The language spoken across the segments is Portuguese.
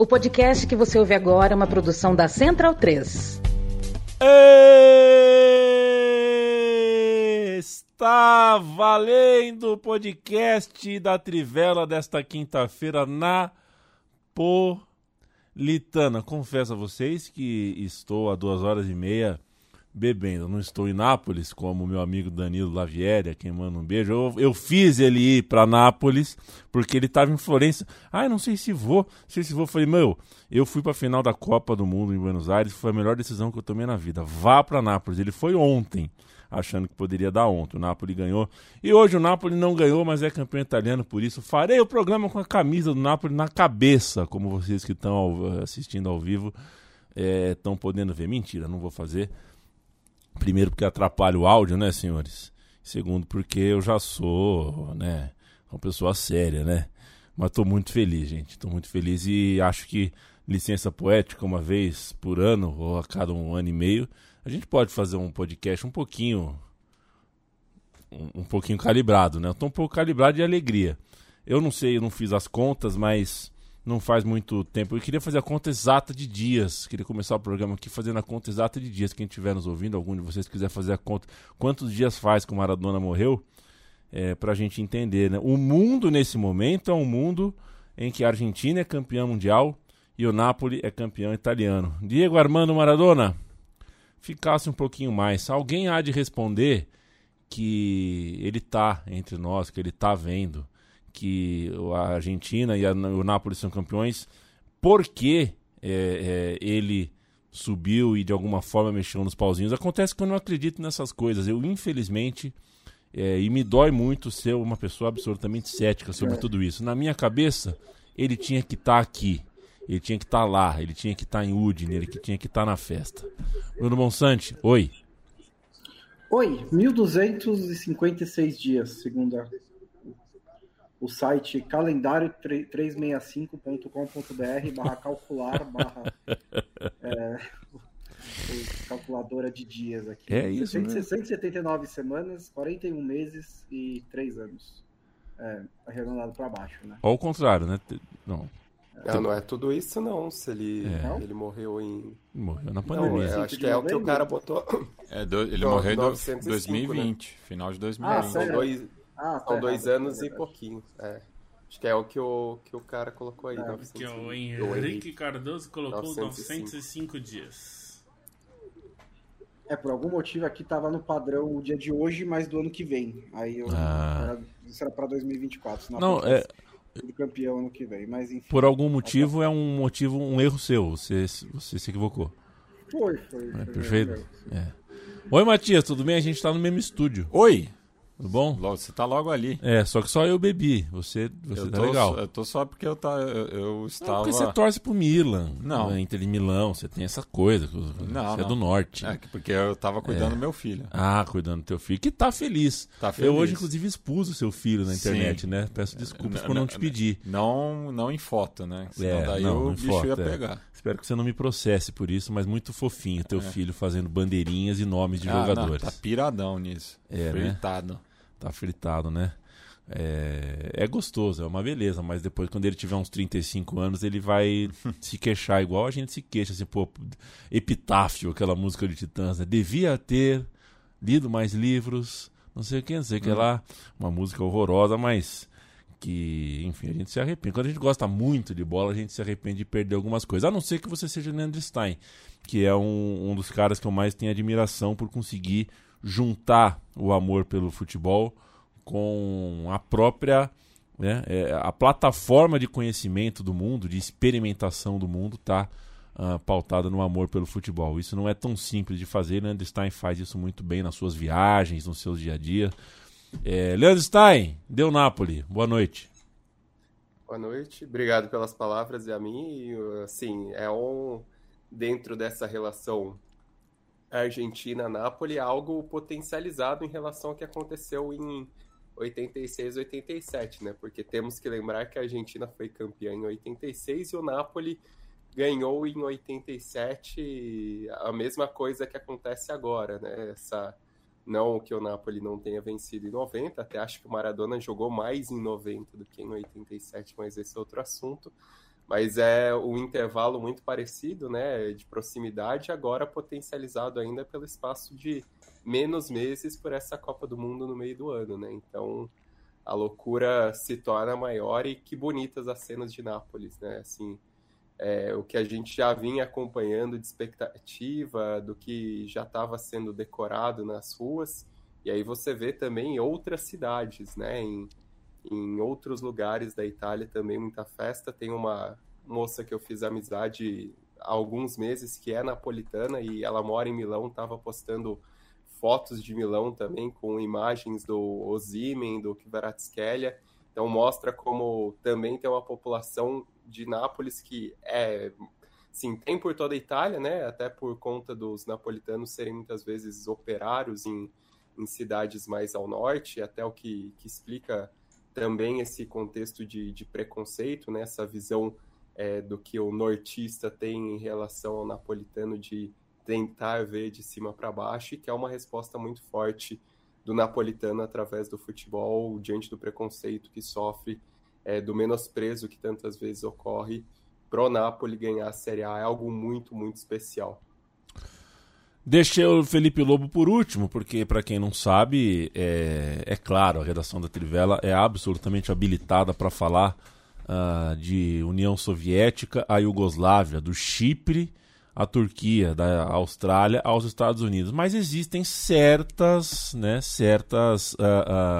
O podcast que você ouve agora é uma produção da Central 3. Está valendo o podcast da Trivela desta quinta-feira na Politana. Confesso a vocês que estou há duas horas e meia bebendo. Não estou em Nápoles, como meu amigo Danilo Lavieri, a quem manda um beijo. Eu, eu fiz ele ir para Nápoles, porque ele estava em Florença. Ah, não sei se vou, não sei se vou. Falei, meu, eu fui para a final da Copa do Mundo em Buenos Aires, foi a melhor decisão que eu tomei na vida. Vá para Nápoles. Ele foi ontem, achando que poderia dar ontem. O Napoli ganhou. E hoje o Napoli não ganhou, mas é campeão italiano, por isso farei o programa com a camisa do Napoli na cabeça, como vocês que estão assistindo ao vivo estão é, podendo ver. Mentira, não vou fazer Primeiro, porque atrapalha o áudio, né, senhores? Segundo, porque eu já sou, né, uma pessoa séria, né? Mas tô muito feliz, gente. Tô muito feliz e acho que licença poética uma vez por ano ou a cada um ano e meio, a gente pode fazer um podcast um pouquinho um, um pouquinho calibrado, né? Eu tô um pouco calibrado de alegria. Eu não sei, eu não fiz as contas, mas não faz muito tempo. Eu queria fazer a conta exata de dias. Queria começar o programa aqui fazendo a conta exata de dias. Quem estiver nos ouvindo, algum de vocês quiser fazer a conta, quantos dias faz que o Maradona morreu, é, para a gente entender. Né? O mundo nesse momento é um mundo em que a Argentina é campeã mundial e o Napoli é campeão italiano. Diego Armando Maradona, ficasse um pouquinho mais. Alguém há de responder que ele está entre nós, que ele está vendo que a Argentina e a, o Napoli são campeões, porque é, é, ele subiu e de alguma forma mexeu nos pauzinhos. Acontece que eu não acredito nessas coisas. Eu, infelizmente, é, e me dói muito ser uma pessoa absolutamente cética sobre é. tudo isso. Na minha cabeça, ele tinha que estar tá aqui. Ele tinha que estar tá lá, ele tinha que estar tá em Udine, ele tinha que estar tá na festa. Bruno Monsante, oi. Oi, 1256 dias, segundo a o site calendário365.com.br barra calcular barra é, calculadora de dias aqui. É isso, 179 né? semanas, 41 meses e 3 anos. É, arredondado para baixo, né? Ou ao contrário, né? Não. Não, não é tudo isso não, se ele, é. ele morreu em... Morreu na pandemia. Não, acho que é o que o cara botou... É, do, ele no, morreu em 2020, né? final de 2020. Ah, são dois, ah, são dois anos é e pouquinho, é. Acho que é o que o, que o cara colocou aí. É, que o Henrique Cardoso colocou 905. 905 dias. É, por algum motivo aqui tava no padrão o dia de hoje, mas do ano que vem. Aí eu, ah. era, isso era pra 2024. Não, é do campeão ano que vem, mas enfim. Por algum motivo é um motivo, um erro seu. Você, você se equivocou. Foi, foi. É, foi perfeito. É. Oi, Matias, tudo bem? A gente tá no mesmo estúdio. Oi! Tudo bom? Você tá logo ali. É, só que só eu bebi. Você, você eu tá tô, legal. Eu tô só porque eu, tá, eu, eu estava. Não, porque você torce pro Milan. Não. Né, Inter de Milão. Você tem essa coisa. Não, você é do norte. É, porque eu tava cuidando é. do meu filho. Ah, cuidando do teu filho. Que tá feliz. Tá feliz. Eu hoje, inclusive, expus o seu filho na internet, Sim. né? Peço desculpas por não te pedir. Não, não em foto, né? Senão é, daí não, o bicho foto, ia é. pegar. Espero que você não me processe por isso, mas muito fofinho teu é. filho fazendo bandeirinhas e nomes de ah, jogadores. Não, tá piradão nisso. É, né? Fritado. Né? Tá fritado, né? É, é, gostoso, é uma beleza, mas depois, quando ele tiver uns 35 anos, ele vai se queixar igual a gente se queixa, assim, pô, Epitáfio, aquela música de Titãs, né? Devia ter lido mais livros, não sei o que, não sei o que hum. lá, uma música horrorosa, mas que, enfim, a gente se arrepende. Quando a gente gosta muito de bola, a gente se arrepende de perder algumas coisas, a não ser que você seja Leandro Stein, que é um, um dos caras que eu mais tenho admiração por conseguir juntar o amor pelo futebol com a própria né, é, a plataforma de conhecimento do mundo, de experimentação do mundo, está uh, ah, pautada no amor pelo futebol. Isso não é tão simples de fazer. Leandro Stein faz isso muito bem nas suas viagens, no seu dia a dia. É, Leandro Stein, deu Napoli. Boa noite. Boa noite, obrigado pelas palavras e a mim. Assim, é um dentro dessa relação Argentina-Nápoles é algo potencializado em relação ao que aconteceu em 86, 87, né? Porque temos que lembrar que a Argentina foi campeã em 86 e o Napoli ganhou em 87, a mesma coisa que acontece agora, né? Essa não que o Napoli não tenha vencido em 90, até acho que o Maradona jogou mais em 90 do que em 87, mas esse é outro assunto. Mas é um intervalo muito parecido, né, de proximidade, agora potencializado ainda pelo espaço de menos meses por essa Copa do Mundo no meio do ano, né? Então a loucura se torna maior e que bonitas as cenas de Nápoles, né? Assim, é, o que a gente já vinha acompanhando de expectativa, do que já estava sendo decorado nas ruas, e aí você vê também outras cidades, né? Em, em outros lugares da Itália também muita festa. Tem uma moça que eu fiz amizade há alguns meses que é napolitana e ela mora em Milão, estava postando fotos de Milão também com imagens do Osimen, do Kvaratskhelia. Então mostra como também tem uma população de Nápoles que é sim, tem por toda a Itália, né? Até por conta dos napolitanos serem muitas vezes operários em, em cidades mais ao norte, até o que, que explica também esse contexto de, de preconceito, né? Essa visão é, do que o nortista tem em relação ao napolitano de tentar ver de cima para baixo, e que é uma resposta muito forte do napolitano através do futebol diante do preconceito que sofre, é, do menosprezo que tantas vezes ocorre. Pro Napoli ganhar a Série A é algo muito, muito especial. Deixei o Felipe Lobo por último, porque, para quem não sabe, é, é, claro, a redação da Trivela é absolutamente habilitada para falar uh, de União Soviética, a Iugoslávia, do Chipre a Turquia, da Austrália aos Estados Unidos. Mas existem certas, né, certas, uh,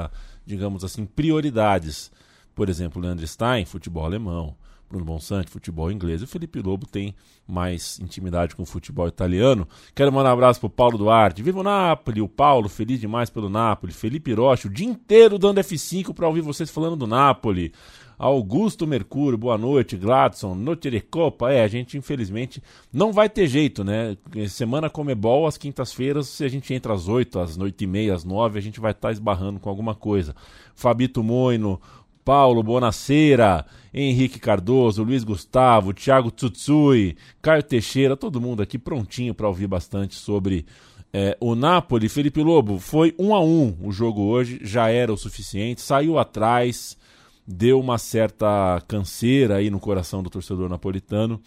uh, digamos assim, prioridades. Por exemplo, Leandro Stein, futebol alemão. Bruno Bonsante, futebol inglês. E o Felipe Lobo tem mais intimidade com o futebol italiano. Quero mandar um abraço pro Paulo Duarte. Viva o Napoli! O Paulo, feliz demais pelo Napoli. Felipe Rocha, o dia inteiro dando F5 para ouvir vocês falando do Napoli. Augusto Mercúrio, boa noite. Gladson, Notirecopa. É, a gente infelizmente não vai ter jeito, né? Semana Comebol, às quintas-feiras, se a gente entra às 8, às 8 e meia, às 9, a gente vai estar tá esbarrando com alguma coisa. Fabito Moino, Paulo Bonaceira, Henrique Cardoso, Luiz Gustavo, Thiago Tsutsui, Caio Teixeira, todo mundo aqui prontinho para ouvir bastante sobre é, o Napoli. Felipe Lobo, foi um a um o jogo hoje, já era o suficiente, saiu atrás, deu uma certa canseira aí no coração do torcedor napolitano.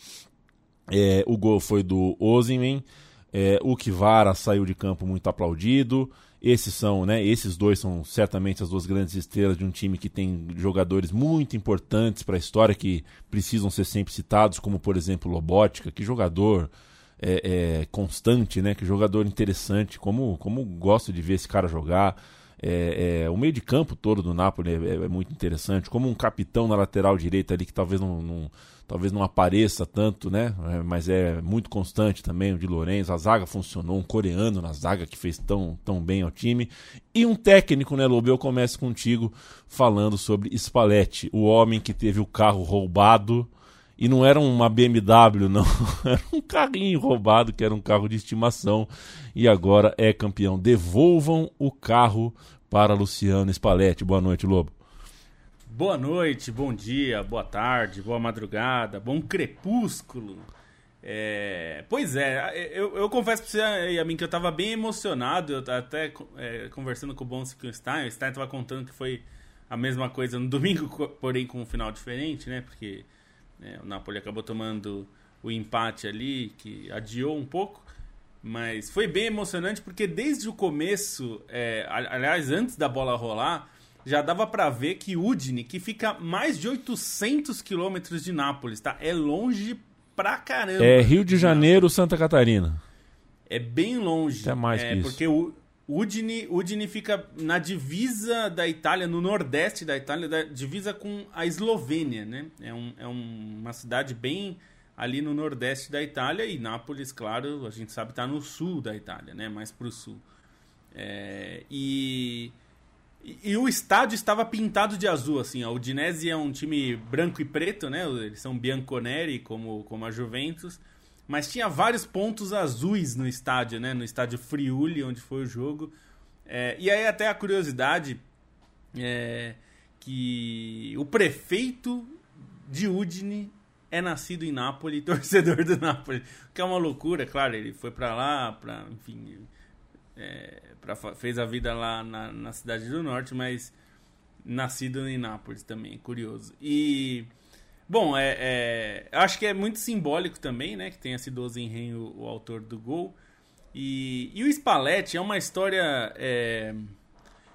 É, o gol foi do Osimhen. É, o Kivara saiu de campo muito aplaudido. Esses são, né? Esses dois são certamente as duas grandes estrelas de um time que tem jogadores muito importantes para a história que precisam ser sempre citados, como por exemplo Lobótica, que jogador é, é, constante, né? Que jogador interessante, como como gosto de ver esse cara jogar. É, é, o meio de campo todo do Napoli é, é, muito interessante, como um capitão na lateral direita ali que talvez não, não talvez não apareça tanto, né? É, mas é muito constante também o de Lourenço. A zaga funcionou, um coreano na zaga que fez tão, tão bem ao time. E um técnico, né, Lobo? Eu começo contigo falando sobre Spalletti, o homem que teve o carro roubado. E não era uma BMW, não. Era um carrinho roubado, que era um carro de estimação. E agora é campeão. Devolvam o carro para Luciano Spalletti. Boa noite, Lobo. Boa noite, bom dia, boa tarde, boa madrugada, bom crepúsculo. É, pois é, eu, eu confesso pra você e a mim que eu tava bem emocionado, eu até é, conversando com o Bonsi e o Stein, o Stein tava contando que foi a mesma coisa no domingo, porém com um final diferente, né? Porque é, o Napoli acabou tomando o empate ali, que adiou um pouco. Mas foi bem emocionante porque desde o começo, é, aliás, antes da bola rolar, já dava para ver que Udine, que fica mais de 800 quilômetros de Nápoles, tá? É longe pra caramba. É Rio de Janeiro, Santa Catarina. É bem longe. Até mais é, que isso. Porque o Udine, Udine fica na divisa da Itália, no nordeste da Itália, da divisa com a Eslovênia, né? É, um, é um, uma cidade bem ali no nordeste da Itália e Nápoles, claro, a gente sabe está no sul da Itália, né? Mais para o sul. É, e, e, o estádio estava pintado de azul, assim. O Udinese é um time branco e preto, né? Eles são bianconeri, como, como a Juventus. Mas tinha vários pontos azuis no estádio, né? No estádio Friuli, onde foi o jogo. É, e aí até a curiosidade é que o prefeito de Udine é nascido em Nápoles, torcedor do Nápoles. Que é uma loucura, claro, ele foi para lá, para enfim, é, pra, fez a vida lá na, na, cidade do norte, mas nascido em Nápoles também, curioso. E Bom, é, é, acho que é muito simbólico também, né? Que tenha sido o o, o autor do gol. E, e o Spalletti é uma história. É,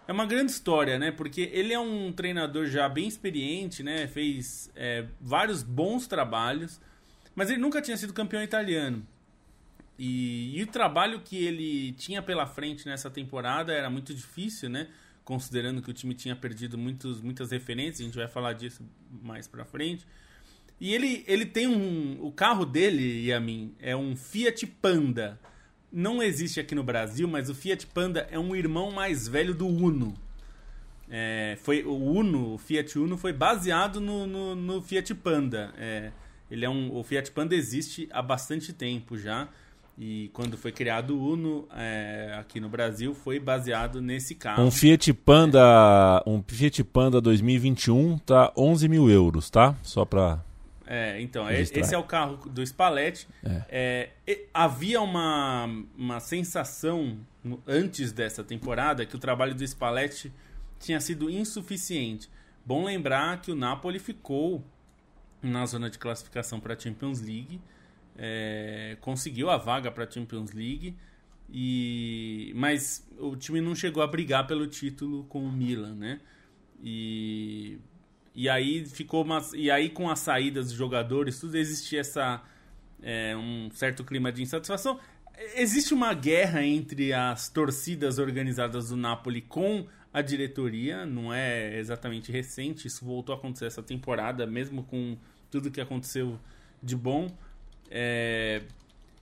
é uma grande história, né? Porque ele é um treinador já bem experiente, né? Fez é, vários bons trabalhos, mas ele nunca tinha sido campeão italiano. E, e, o trabalho que ele tinha pela frente nessa temporada era muito difícil, né? Considerando que o time tinha perdido muitos, muitas referências, a gente vai falar disso mais pra frente. E ele, ele tem um. O carro dele, a mim, é um Fiat Panda não existe aqui no Brasil, mas o Fiat Panda é um irmão mais velho do Uno. É, foi o Uno, o Fiat Uno foi baseado no, no, no Fiat Panda. É, ele é um, o Fiat Panda existe há bastante tempo já. E quando foi criado o Uno é, aqui no Brasil, foi baseado nesse carro. Um Fiat Panda, um Fiat Panda 2021 tá 11 mil euros, tá? Só para é, então, é, esse é o carro do Spalletti. É. É, havia uma, uma sensação antes dessa temporada que o trabalho do Spalletti tinha sido insuficiente. Bom lembrar que o Napoli ficou na zona de classificação para a Champions League, é, conseguiu a vaga para a Champions League, e mas o time não chegou a brigar pelo título com o Milan, né? E e aí ficou uma, e aí com as saídas dos jogadores, tudo existia essa é, um certo clima de insatisfação. Existe uma guerra entre as torcidas organizadas do Napoli com a diretoria, não é exatamente recente, isso voltou a acontecer essa temporada, mesmo com tudo que aconteceu de bom. É,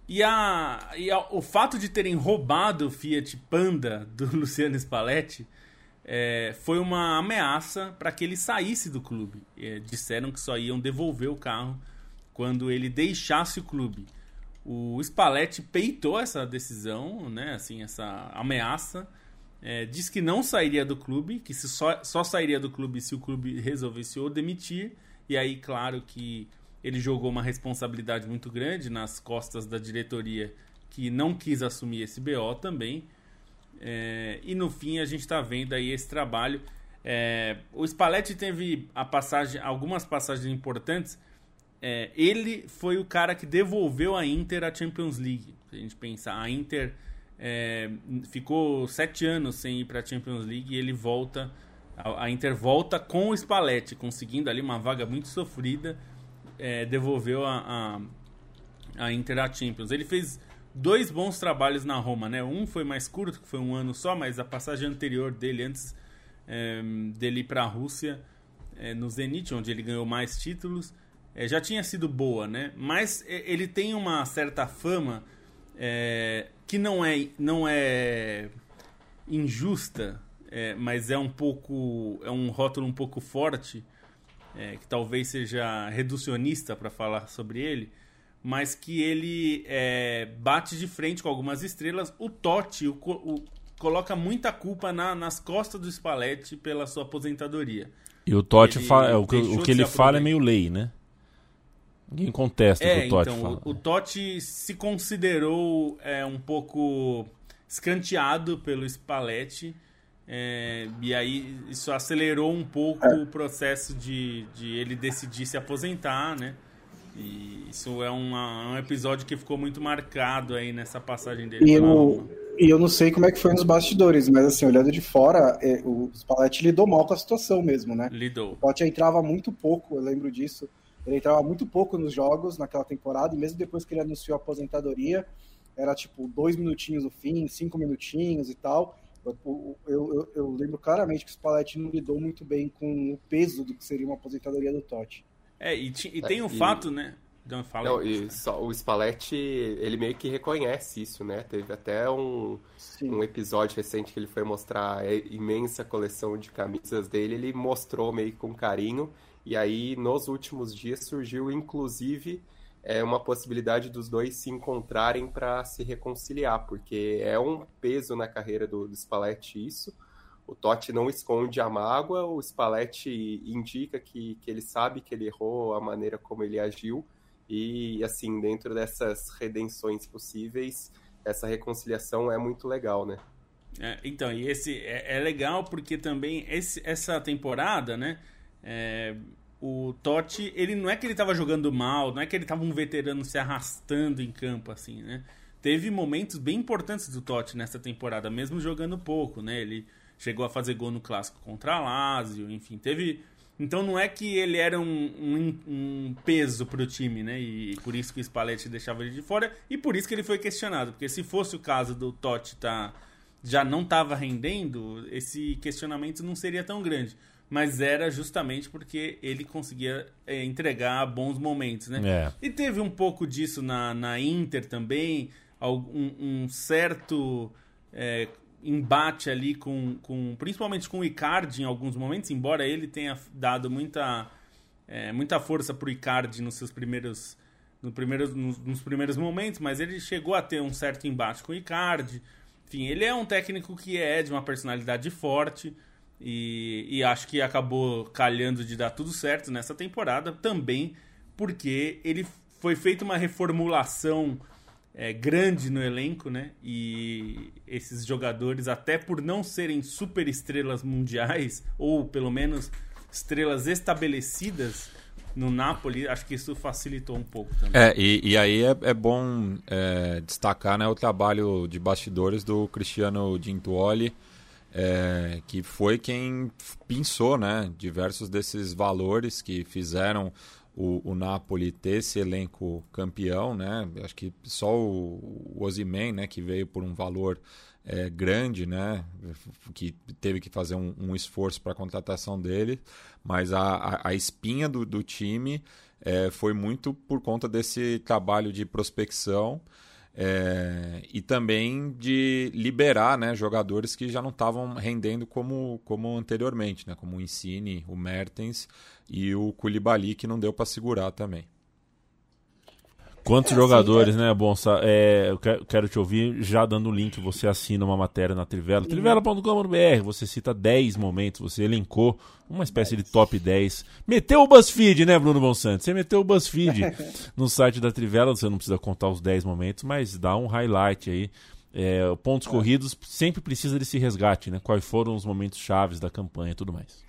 e, a, e a, o fato de terem roubado o Fiat Panda do Luciano Spalletti é, foi uma ameaça para que ele saísse do clube. É, disseram que só iam devolver o carro quando ele deixasse o clube. O Spalletti peitou essa decisão, né, assim, essa ameaça. É, disse que não sairia do clube, que se só, só sairia do clube se o clube resolvesse o demitir. E aí, claro que ele jogou uma responsabilidade muito grande nas costas da diretoria que não quis assumir esse BO também. É, e no fim a gente está vendo aí esse trabalho. É, o Spalletti teve a passagem, algumas passagens importantes. É, ele foi o cara que devolveu a Inter a Champions League. Se a gente pensar, a Inter é, ficou sete anos sem ir para a Champions League e ele volta. A, a, Inter volta com o Spalletti, conseguindo ali uma vaga muito sofrida. É, devolveu a, a, a Inter a Champions. Ele fez dois bons trabalhos na Roma, né? Um foi mais curto, que foi um ano só, mas a passagem anterior dele, antes é, dele ir para a Rússia, é, no Zenit, onde ele ganhou mais títulos, é, já tinha sido boa, né? Mas ele tem uma certa fama que não é, não é injusta, mas é um pouco, é um rótulo um pouco forte, que talvez seja reducionista para falar sobre ele mas que ele é, bate de frente com algumas estrelas. O Totti o, o, coloca muita culpa na, nas costas do Spalletti pela sua aposentadoria. E o Totti fala, é, o, o que ele fala é meio lei, né? Ninguém contesta é, o que o Totti então, fala. O, o Totti se considerou é, um pouco escanteado pelo Spalletti. É, e aí isso acelerou um pouco o processo de, de ele decidir se aposentar, né? E isso é uma, um episódio que ficou muito marcado aí nessa passagem dele. E eu, e eu não sei como é que foi nos bastidores, mas assim, olhando de fora, é, o Spalletti lidou mal com a situação mesmo, né? Lidou. O Pote entrava muito pouco, eu lembro disso. Ele entrava muito pouco nos jogos naquela temporada, e mesmo depois que ele anunciou a aposentadoria, era tipo dois minutinhos no fim, cinco minutinhos e tal. Eu, eu, eu, lembro claramente que o Spalletti não lidou muito bem com o peso do que seria uma aposentadoria do Totti. É, e, e tem um é, fato, né? Então, fala Não, e só, o Spalletti, ele meio que reconhece isso, né? Teve até um, um episódio recente que ele foi mostrar a imensa coleção de camisas dele, ele mostrou meio com carinho, e aí nos últimos dias surgiu inclusive é, uma possibilidade dos dois se encontrarem para se reconciliar, porque é um peso na carreira do, do Spalletti isso, o Totti não esconde a mágoa, o Spalletti indica que, que ele sabe que ele errou a maneira como ele agiu, e assim, dentro dessas redenções possíveis, essa reconciliação é muito legal, né? É, então, e esse é, é, legal porque também esse, essa temporada, né? É, o, o Totti, ele não é que ele estava jogando mal, não é que ele estava um veterano se arrastando em campo, assim, né? Teve momentos bem importantes do Totti nessa temporada, mesmo jogando pouco, né? Ele chegou a fazer gol no clássico contra a Lazio, enfim, teve então não é que ele era um, um, um peso para o time, né? E por isso que o Spalletti deixava ele de fora e por isso que ele foi questionado. Porque se fosse o caso do Totti tá, já não estava rendendo, esse questionamento não seria tão grande. Mas era justamente porque ele conseguia é, entregar bons momentos, né? É. E teve um pouco disso na, na Inter também, um, um certo... É, embate ali com, com principalmente com o Icardi em alguns momentos, embora ele tenha dado muita, é, muita força para o Icardi nos seus primeiros, no primeiros, nos, nos, primeiros momentos, mas ele chegou a ter um certo embate com o Icardi. Enfim, ele é um técnico que é de uma personalidade forte e, e acho que acabou calhando de dar tudo certo nessa temporada também porque ele foi feita uma reformulação é, grande no elenco, né? E esses jogadores, até por não serem super estrelas mundiais, ou pelo menos estrelas estabelecidas no Napoli, acho que isso facilitou um pouco também. É, e, e aí é, é bom é, destacar né, o trabalho de bastidores do Cristiano Gintuoli, é, que foi quem pensou né, diversos desses valores que fizeram o, o Napoli ter esse elenco campeão, né? Acho que só o, o Ozyman, né, que veio por um valor é, grande, né, que teve que fazer um, um esforço para a contratação dele, mas a, a, a espinha do, do time é, foi muito por conta desse trabalho de prospecção é, e também de liberar né, jogadores que já não estavam rendendo como, como anteriormente, né, como o Insigne, o Mertens e o Koulibaly, que não deu para segurar também. Quantos é, jogadores, assim, né, Bonsa? É, eu quero te ouvir já dando o link. Você assina uma matéria na Trivela, trivela.com.br. Você cita 10 momentos, você elencou uma espécie 10. de top 10. Meteu o BuzzFeed, né, Bruno Monsanto? Você meteu o BuzzFeed no site da Trivela. Você não precisa contar os 10 momentos, mas dá um highlight aí. É, pontos é. corridos sempre precisa desse resgate, né? Quais foram os momentos chaves da campanha e tudo mais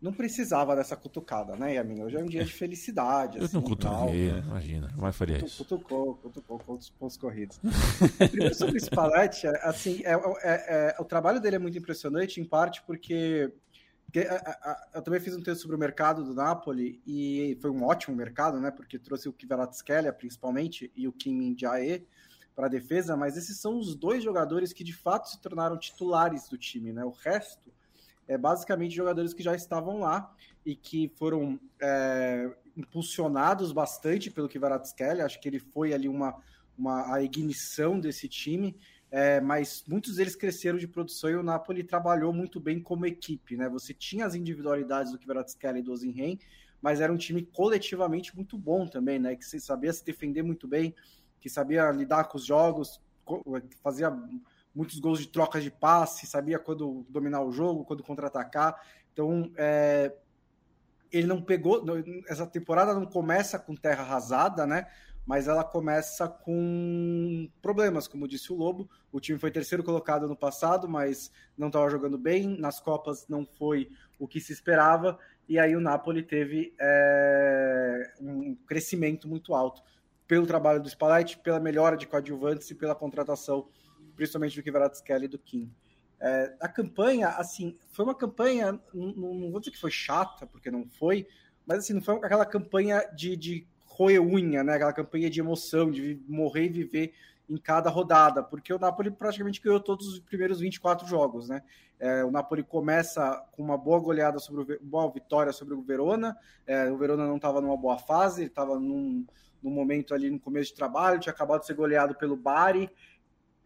não precisava dessa cutucada, né, Yamin? Hoje é um dia de felicidade. Eu assim, não cutuquei, né? imagina, não faria Cutu, isso. Cutucou, cutucou com os pontos corridos. Primeiro sobre o Spalletti, é, assim, é, é, é, o trabalho dele é muito impressionante, em parte porque, porque a, a, eu também fiz um texto sobre o mercado do Napoli e foi um ótimo mercado, né, porque trouxe o Kvaratskhelia, principalmente, e o Kim Min-jae para a defesa, mas esses são os dois jogadores que de fato se tornaram titulares do time, né? O resto é basicamente jogadores que já estavam lá e que foram é, impulsionados bastante pelo Kvaratskhelia. Acho que ele foi ali uma, uma a ignição desse time. É, mas muitos deles cresceram de produção e o Napoli trabalhou muito bem como equipe, né? Você tinha as individualidades do Kvaratskhelia e do Ozinhen, mas era um time coletivamente muito bom também, né? Que sabia se defender muito bem, que sabia lidar com os jogos, fazia muitos gols de troca de passe, sabia quando dominar o jogo, quando contra-atacar. Então, é, ele não pegou. Essa temporada não começa com terra arrasada, né? Mas ela começa com problemas, como disse o Lobo. O time foi terceiro colocado no passado, mas não estava jogando bem. Nas Copas não foi o que se esperava. E aí o Napoli teve é, um crescimento muito alto pelo trabalho do Spalletti, pela melhora de coadjuvantes e pela contratação principalmente do Kvaratskhelia e do Kim. É, a campanha, assim, foi uma campanha, não, não, vou dizer que foi chata, porque não foi, mas assim, não foi aquela campanha de, de roer unha, né? Aquela campanha de emoção, de morrer e viver em cada rodada, porque o Napoli praticamente ganhou todos os primeiros 24 jogos, né? É, o Napoli começa com uma boa goleada sobre o boa vitória sobre o Verona. É, o Verona não estava numa boa fase, ele estava num, num momento ali no começo de trabalho, tinha acabado de ser goleado pelo Bari,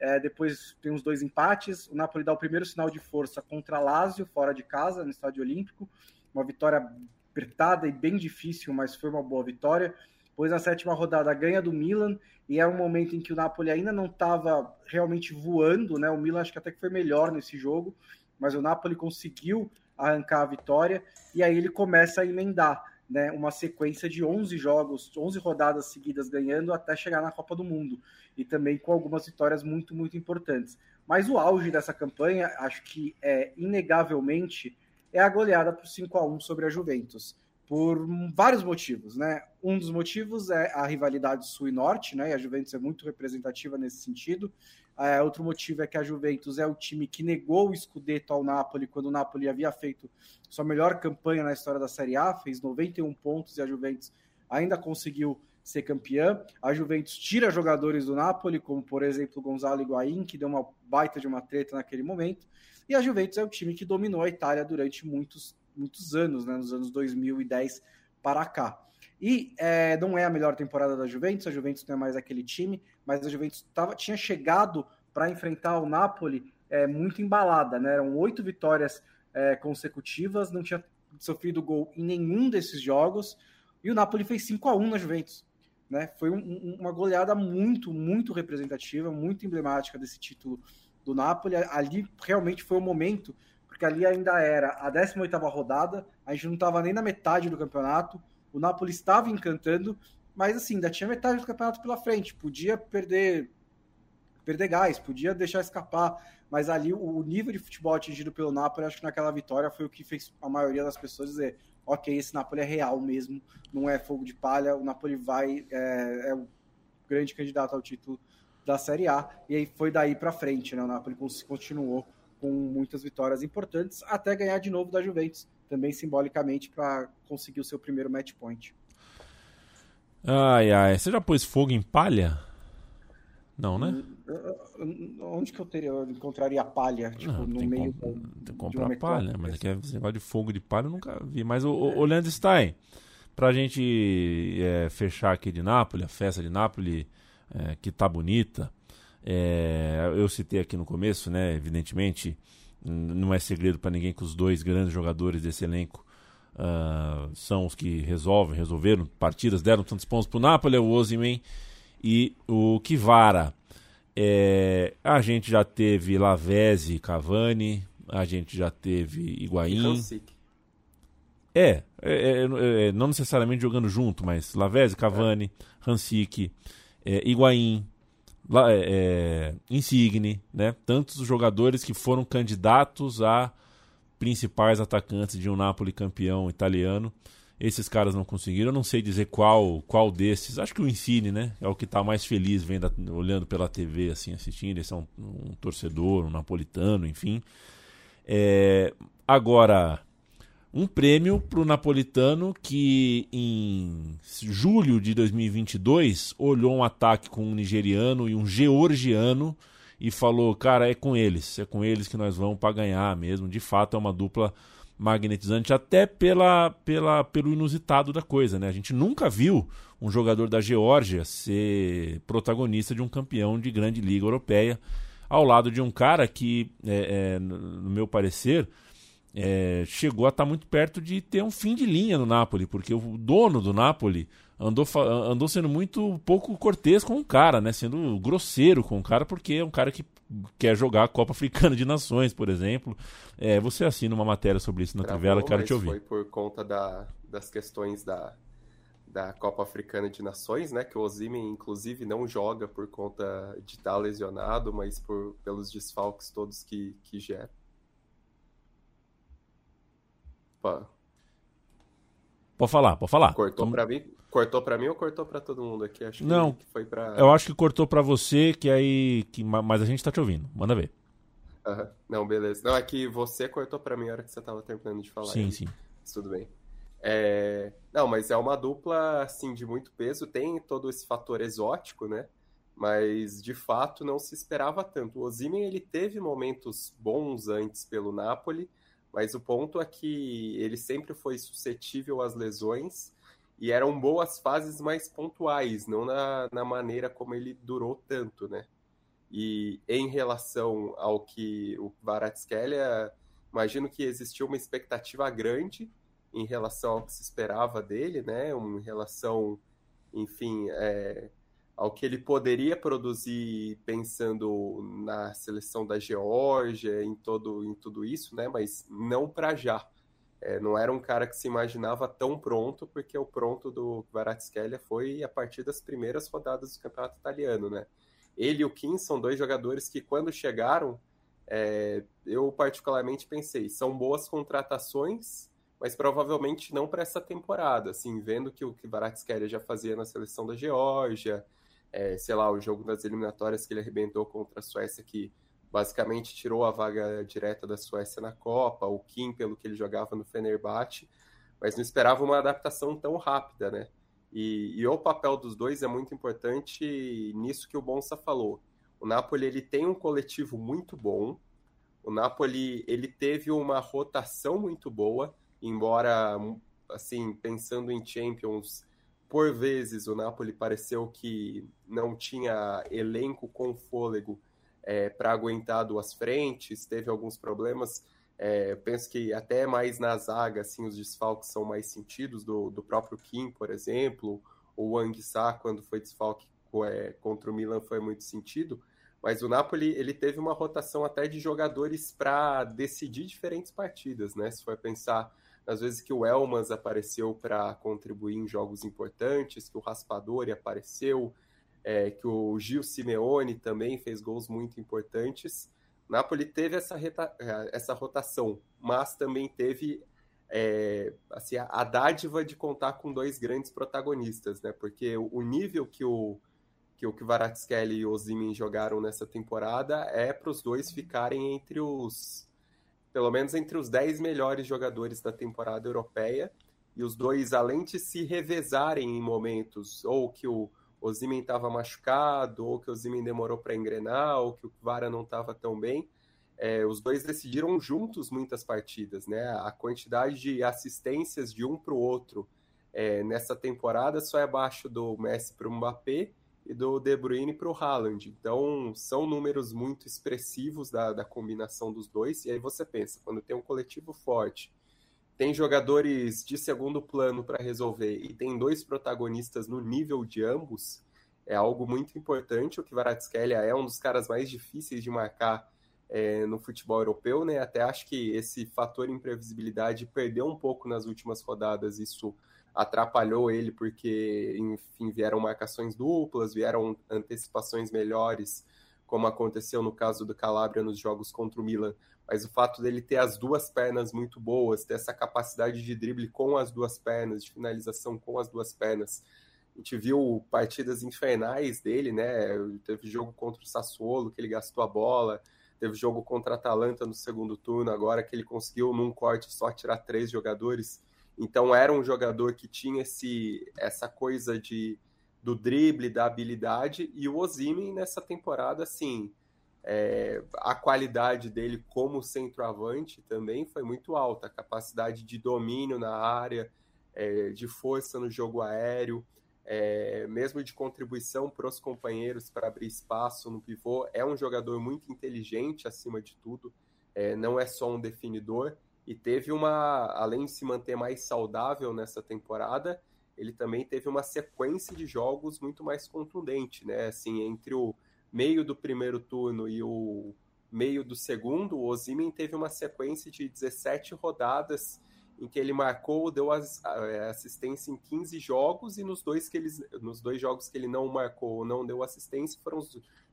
é, depois tem os dois empates. O Napoli dá o primeiro sinal de força contra Lazio, fora de casa, no Estádio Olímpico. Uma vitória apertada e bem difícil, mas foi uma boa vitória. Depois, na sétima rodada, ganha do Milan, e é um momento em que o Napoli ainda não estava realmente voando, né? O Milan acho que até que foi melhor nesse jogo, mas o Napoli conseguiu arrancar a vitória, e aí ele começa a emendar né, uma sequência de 11 jogos, 11 rodadas seguidas ganhando até chegar na Copa do Mundo e também com algumas vitórias muito, muito importantes. Mas o auge dessa campanha, acho que é inegavelmente, é a goleada por 5 a 1 sobre a Juventus, por vários motivos, né? Um dos motivos é a rivalidade sul e norte, né? E a Juventus é muito representativa nesse sentido. É, outro motivo é que a Juventus é o time que negou o Scudetto ao Napoli quando o Napoli havia feito sua melhor campanha na história da Série A, fez 91 pontos e a Juventus ainda conseguiu ser campeã. A Juventus tira jogadores do Napoli, como por exemplo Gonzalo Higuaín, que deu uma baita de uma treta naquele momento. E a Juventus é o time que dominou a Itália durante muitos, muitos anos, né, nos anos 2010 para cá. E é, não é a melhor temporada da Juventus, a Juventus não é mais aquele time, mas a Juventus tava, tinha chegado para enfrentar o Napoli é, muito embalada, né? Eram oito vitórias é, consecutivas, não tinha sofrido gol em nenhum desses jogos, e o Napoli fez 5 a 1 na Juventus. Né? Foi um, uma goleada muito, muito representativa, muito emblemática desse título do Napoli. Ali realmente foi o momento, porque ali ainda era a 18ª rodada, a gente não estava nem na metade do campeonato, o Napoli estava encantando, mas assim, ainda tinha metade do campeonato pela frente, podia perder perder gás, podia deixar escapar, mas ali o nível de futebol atingido pelo Napoli, acho que naquela vitória foi o que fez a maioria das pessoas dizer, ok, esse Napoli é real mesmo, não é fogo de palha, o Napoli vai, é, é o grande candidato ao título da Série A, e aí foi daí para frente, né? O Napoli continuou com muitas vitórias importantes até ganhar de novo da Juventus, também simbolicamente para conseguir o seu primeiro match point. Ai, ai, você já pôs fogo em palha? Não, né? Hum, onde que eu teria, eu encontraria palha? Tipo, não, no meio. Com, tem que comprar palha, mas aqui é esse negócio de fogo de palha eu nunca vi. Mas o, Leandro Stein, pra gente é, fechar aqui de Nápoles, a festa de Nápoles, é, que tá bonita. É, eu citei aqui no começo, né? Evidentemente, não é segredo para ninguém que os dois grandes jogadores desse elenco uh, são os que resolvem, resolveram partidas, deram tantos pontos pro Napoli, é o Osimhen e o Kivara. É, a gente já teve Lavezzi, Cavani, a gente já teve Higuaín. É, é, é, é, não necessariamente jogando junto, mas Lavezzi, Cavani, é. Hansik, é, Higuaín, La, é, é, Insigne, né? Tantos jogadores que foram candidatos a principais atacantes de um Napoli campeão italiano. Esses caras não conseguiram. Eu não sei dizer qual qual desses. Acho que o Insigne, né? É o que está mais feliz vendo, olhando pela TV, assim, assistindo. Esse é um, um torcedor, um napolitano, enfim. É, agora, um prêmio para o napolitano que em julho de 2022 olhou um ataque com um nigeriano e um georgiano e falou: Cara, é com eles, é com eles que nós vamos para ganhar mesmo. De fato, é uma dupla magnetizante, até pela, pela, pelo inusitado da coisa. Né? A gente nunca viu um jogador da Geórgia ser protagonista de um campeão de grande liga europeia, ao lado de um cara que, é, é, no meu parecer, é, chegou a estar muito perto de ter um fim de linha no Napoli, porque o dono do Napoli andou, andou sendo muito pouco cortês com o cara, né? sendo grosseiro com o cara, porque é um cara que quer jogar a Copa Africana de Nações, por exemplo. É, você assina uma matéria sobre isso na Travou, Trivela, quero te ouvir. Foi por conta da, das questões da, da Copa Africana de Nações, né? Que o Osimhen, inclusive, não joga por conta de estar lesionado, mas por, pelos desfalques todos que, que gera. Opa. Pode falar, pode falar. Cortou Como... para mim? Cortou para mim ou cortou para todo mundo aqui? Acho não, que foi para. Eu acho que cortou para você, que aí, que mas a gente tá te ouvindo. Manda ver. Uhum. Não, beleza. Não, é que você cortou para mim a hora que você tava terminando de falar. Sim, aí. sim. tudo bem. É... Não, mas é uma dupla assim de muito peso. Tem todo esse fator exótico, né? Mas de fato não se esperava tanto. O Osimhen ele teve momentos bons antes pelo Napoli, mas o ponto é que ele sempre foi suscetível às lesões e eram boas fases mais pontuais, não na, na maneira como ele durou tanto, né? E em relação ao que o Varadskhelia, imagino que existiu uma expectativa grande em relação ao que se esperava dele, né? Em relação, enfim, é, ao que ele poderia produzir pensando na seleção da Geórgia, em todo em tudo isso, né? Mas não para já. É, não era um cara que se imaginava tão pronto, porque o pronto do Kvaratskhelia foi a partir das primeiras rodadas do campeonato italiano, né? Ele e o Kim são dois jogadores que, quando chegaram, é, eu particularmente pensei, são boas contratações, mas provavelmente não para essa temporada, assim, vendo que o Kvaratskhelia já fazia na seleção da Geórgia, é, sei lá, o jogo das eliminatórias que ele arrebentou contra a Suécia, que basicamente tirou a vaga direta da Suécia na Copa, o Kim, pelo que ele jogava no Fenerbahçe, mas não esperava uma adaptação tão rápida, né? E, e, o papel dos dois é muito importante nisso que o Bonsa falou. O Napoli ele tem um coletivo muito bom. O Napoli ele teve uma rotação muito boa, embora assim pensando em Champions, por vezes o Napoli pareceu que não tinha elenco com fôlego é, para aguentar duas frentes, teve alguns problemas. É, penso que até mais na zaga, assim, os desfalques são mais sentidos do, do próprio Kim, por exemplo, o Wang Sa, quando foi desfalque é, contra o Milan, foi muito sentido. Mas o Napoli ele teve uma rotação até de jogadores para decidir diferentes partidas, né? Se for pensar às vezes que o Elmas apareceu para contribuir em jogos importantes, que o Raspadori apareceu, é, que o Gil Simeone também fez gols muito importantes. Napoli teve essa, reta, essa rotação, mas também teve é, assim, a dádiva de contar com dois grandes protagonistas, né? Porque o nível que o que o Kvaratskhelia e o Ozymin jogaram nessa temporada é para os dois ficarem entre os pelo menos entre os 10 melhores jogadores da temporada europeia e os dois além de se revezarem em momentos ou que o Ozymin estava machucado ou que o Ozymin demorou para engrenar ou que o Kvara não estava tão bem é, os dois decidiram juntos muitas partidas, né? A quantidade de assistências de um para o outro é, nessa temporada só é abaixo do Messi para o Mbappé e do De Bruyne para o Haaland. Então, são números muito expressivos da, da combinação dos dois. E aí você pensa, quando tem um coletivo forte, tem jogadores de segundo plano para resolver e tem dois protagonistas no nível de ambos, é algo muito importante. O Kvaratskhelia é um dos caras mais difíceis de marcar é, no futebol europeu, né? Até acho que esse fator imprevisibilidade perdeu um pouco nas últimas rodadas. Isso atrapalhou ele porque, enfim, vieram marcações duplas, vieram antecipações melhores, como aconteceu no caso do Calabria nos jogos contra o Milan. Mas o fato dele ter as duas pernas muito boas, ter essa capacidade de drible com as duas pernas, de finalização com as duas pernas. A gente viu partidas infernais dele, né? Teve jogo contra o Sassuolo, que ele gastou a bola. Teve jogo contra a Atalanta no segundo turno, agora que ele conseguiu, num corte, só tirar três jogadores então era um jogador que tinha esse, essa coisa de do drible, da habilidade, e o Ozymin nessa temporada, assim, é, a qualidade dele como centroavante também foi muito alta, a capacidade de domínio na área, é, de força no jogo aéreo, é, mesmo de contribuição para os companheiros para abrir espaço no pivô, é um jogador muito inteligente acima de tudo, é, não é só um definidor, e teve uma, além de se manter mais saudável nessa temporada, ele também teve uma sequência de jogos muito mais contundente, né? Assim, entre o meio do primeiro turno e o meio do segundo, o Ozymin teve uma sequência de 17 rodadas em que ele marcou, deu assistência em 15 jogos e nos dois, que ele, nos dois jogos que ele não marcou, não deu assistência, foram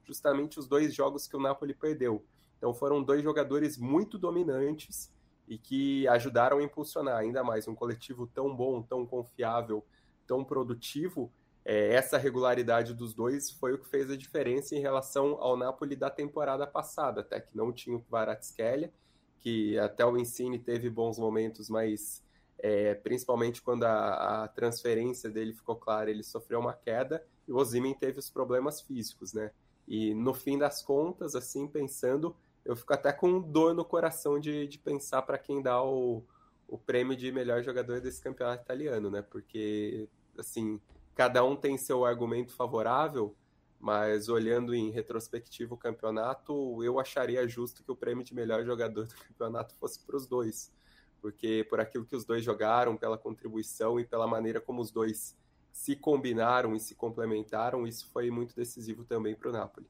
justamente os dois jogos que o Napoli perdeu. Então foram dois jogadores muito dominantes e que ajudaram a impulsionar ainda mais um coletivo tão bom, tão confiável, tão produtivo. É, essa regularidade dos dois foi o que fez a diferença em relação ao Napoli da temporada passada, até que não tinha o Kvaratskhelia, que até o Insigne teve bons momentos, mas é, principalmente quando a, a, transferência dele ficou clara, ele sofreu uma queda e o Ozymin teve os problemas físicos, né? E no fim das contas, assim, pensando, eu fico até com dor no coração de, de pensar para quem dá o, o prêmio de melhor jogador desse campeonato italiano, né? Porque, assim, cada um tem seu argumento favorável, mas olhando em retrospectivo o campeonato, eu acharia justo que o prêmio de melhor jogador do campeonato fosse para os dois. Porque por aquilo que os dois jogaram, pela contribuição e pela maneira como os dois se combinaram e se complementaram, isso foi muito decisivo também para o Napoli.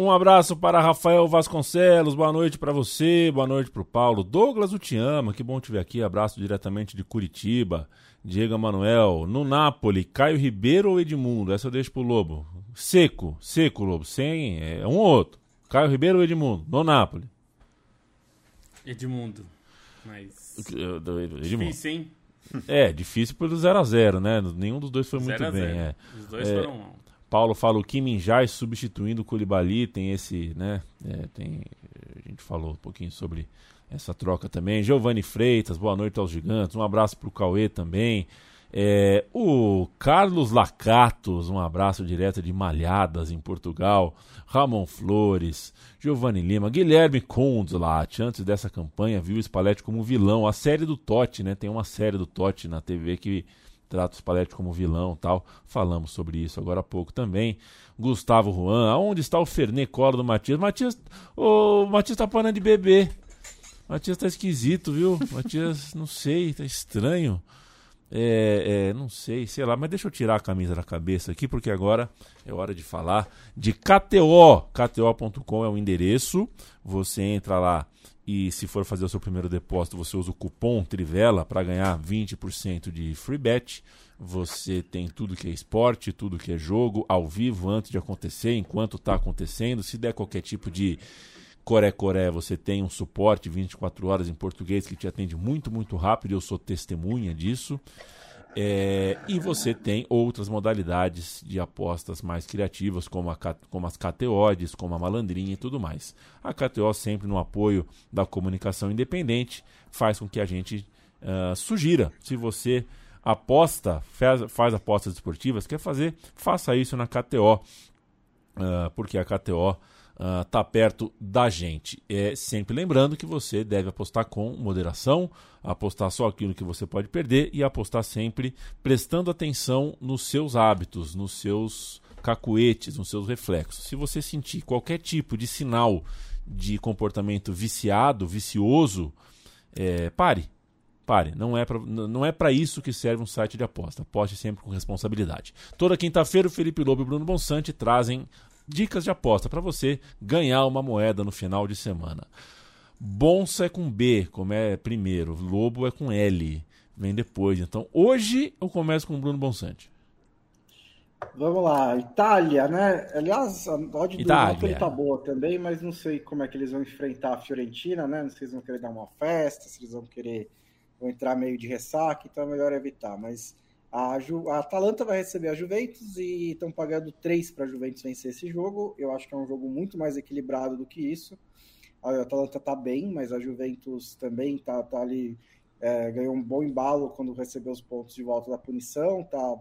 Um abraço para Rafael Vasconcelos, boa noite para você, boa noite para o Paulo. Douglas, o te ama, que bom te ver aqui. Abraço diretamente de Curitiba. Diego Manuel, no Napoli, Caio Ribeiro ou Edmundo? Essa eu deixo pro Lobo. Seco, seco, Lobo, sem, é um ou outro. Caio Ribeiro ou Edmundo? No Napoli. Edmundo. Mas. Edmond. Difícil, hein? É, difícil pelo 0x0, né? Nenhum dos dois foi muito 0 a 0. bem. É. Os dois É, foram. Paulo fala o Kim Min-jae substituindo o Koulibaly, tem esse, né? é, tem, a gente falou um pouquinho sobre essa troca também. Giovanni Freitas, boa noite aos gigantes. Um abraço pro Cauê também. É, o Carlos Lacatos, um abraço direto de Malhadas, em Portugal. Ramon Flores, Giovanni Lima, Guilherme Condelat, antes dessa campanha, viu o Spalletti como vilão. A série do Totti, né? Tem uma série do Totti na TV que trata o Spalletti como vilão tal. Falamos sobre isso agora há pouco também. Gustavo Juan, aonde está o Fernê Colo do Matias? Matias, o Matias tá parando de beber. Matias tá esquisito, viu? Matias, não sei, tá estranho. É, é, não sei, sei lá, mas deixa eu tirar a camisa da cabeça aqui, porque agora é hora de falar de KTO. KTO.com é o endereço. Você entra lá e, se for fazer o seu primeiro depósito, você usa o cupom Trivela para ganhar 20% de free bet. Você tem tudo que é esporte, tudo que é jogo, ao vivo, antes de acontecer, enquanto está acontecendo. Se der qualquer tipo de Coré-Coré, você tem um suporte 24 horas em português que te atende muito, muito rápido. Eu sou testemunha disso. É, e você tem outras modalidades de apostas mais criativas, como, a, como as KTOs, como a malandrinha e tudo mais. A KTO, sempre no apoio da comunicação independente, faz com que a gente ah, sugira. Se você aposta, faz, faz apostas esportivas, quer fazer, faça isso na KTO. Ah, porque a KTO está perto da gente. É sempre lembrando que você deve apostar com moderação, apostar só aquilo que você pode perder e apostar sempre prestando atenção nos seus hábitos, nos seus cacuetes, nos seus reflexos. Se você sentir qualquer tipo de sinal de comportamento viciado, vicioso, é, pare. Pare, não é n- não é para isso que serve um site de aposta. Aposte sempre com responsabilidade. Toda quinta-feira o Felipe Lobo e o Bruno Bonsante trazem dicas de aposta para você ganhar uma moeda no final de semana. Bonsa é com B, como é primeiro. Lobo é com L, vem depois. Então hoje eu começo com o Bruno Bonsante. Vamos lá, Itália, né? Aliás, a odd do Itália. Napoli tá boa também, mas não sei como é que eles vão enfrentar a Fiorentina, né? Não sei se eles vão querer dar uma festa, se eles vão querer vão entrar meio de ressaca, então é melhor evitar. Mas a, Ju, a Atalanta vai receber a Juventus e estão pagando 3 para a Juventus vencer esse jogo. Eu acho que é um jogo muito mais equilibrado do que isso. A Atalanta tá bem, mas a Juventus também tá, tá ali, é, ganhou um bom embalo quando recebeu os pontos de volta da punição, tá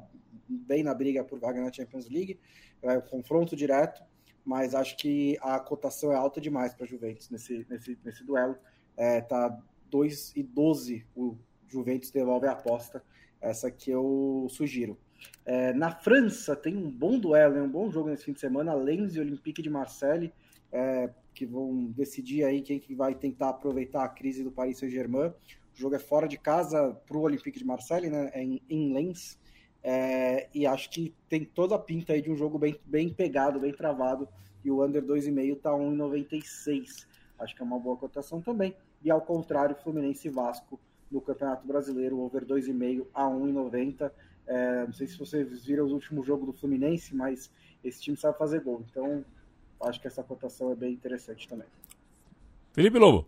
bem na briga por vaga na Champions League, é um confronto direto, mas acho que a cotação é alta demais para a Juventus nesse, nesse, nesse duelo. É, tá 2 e 12 o Juventus devolve a aposta, essa que eu sugiro. É, na França tem um bom duelo, um bom jogo nesse fim de semana, Lens e Olympique de Marseille, é, que vão decidir aí quem que vai tentar aproveitar a crise do Paris Saint-Germain. O jogo é fora de casa para o Olympique de Marseille, né, é em, em Lens, é, e acho que tem toda a pinta aí de um jogo bem, bem pegado, bem travado, e o under 2,5 está 1,96. Acho que é uma boa cotação também. E ao contrário, Fluminense e Vasco no Campeonato Brasileiro, over 2,5 a 1,90. É, não sei se vocês viram o último jogo do Fluminense, mas esse time sabe fazer gol. Então, acho que essa cotação é bem interessante também. Felipe Lobo.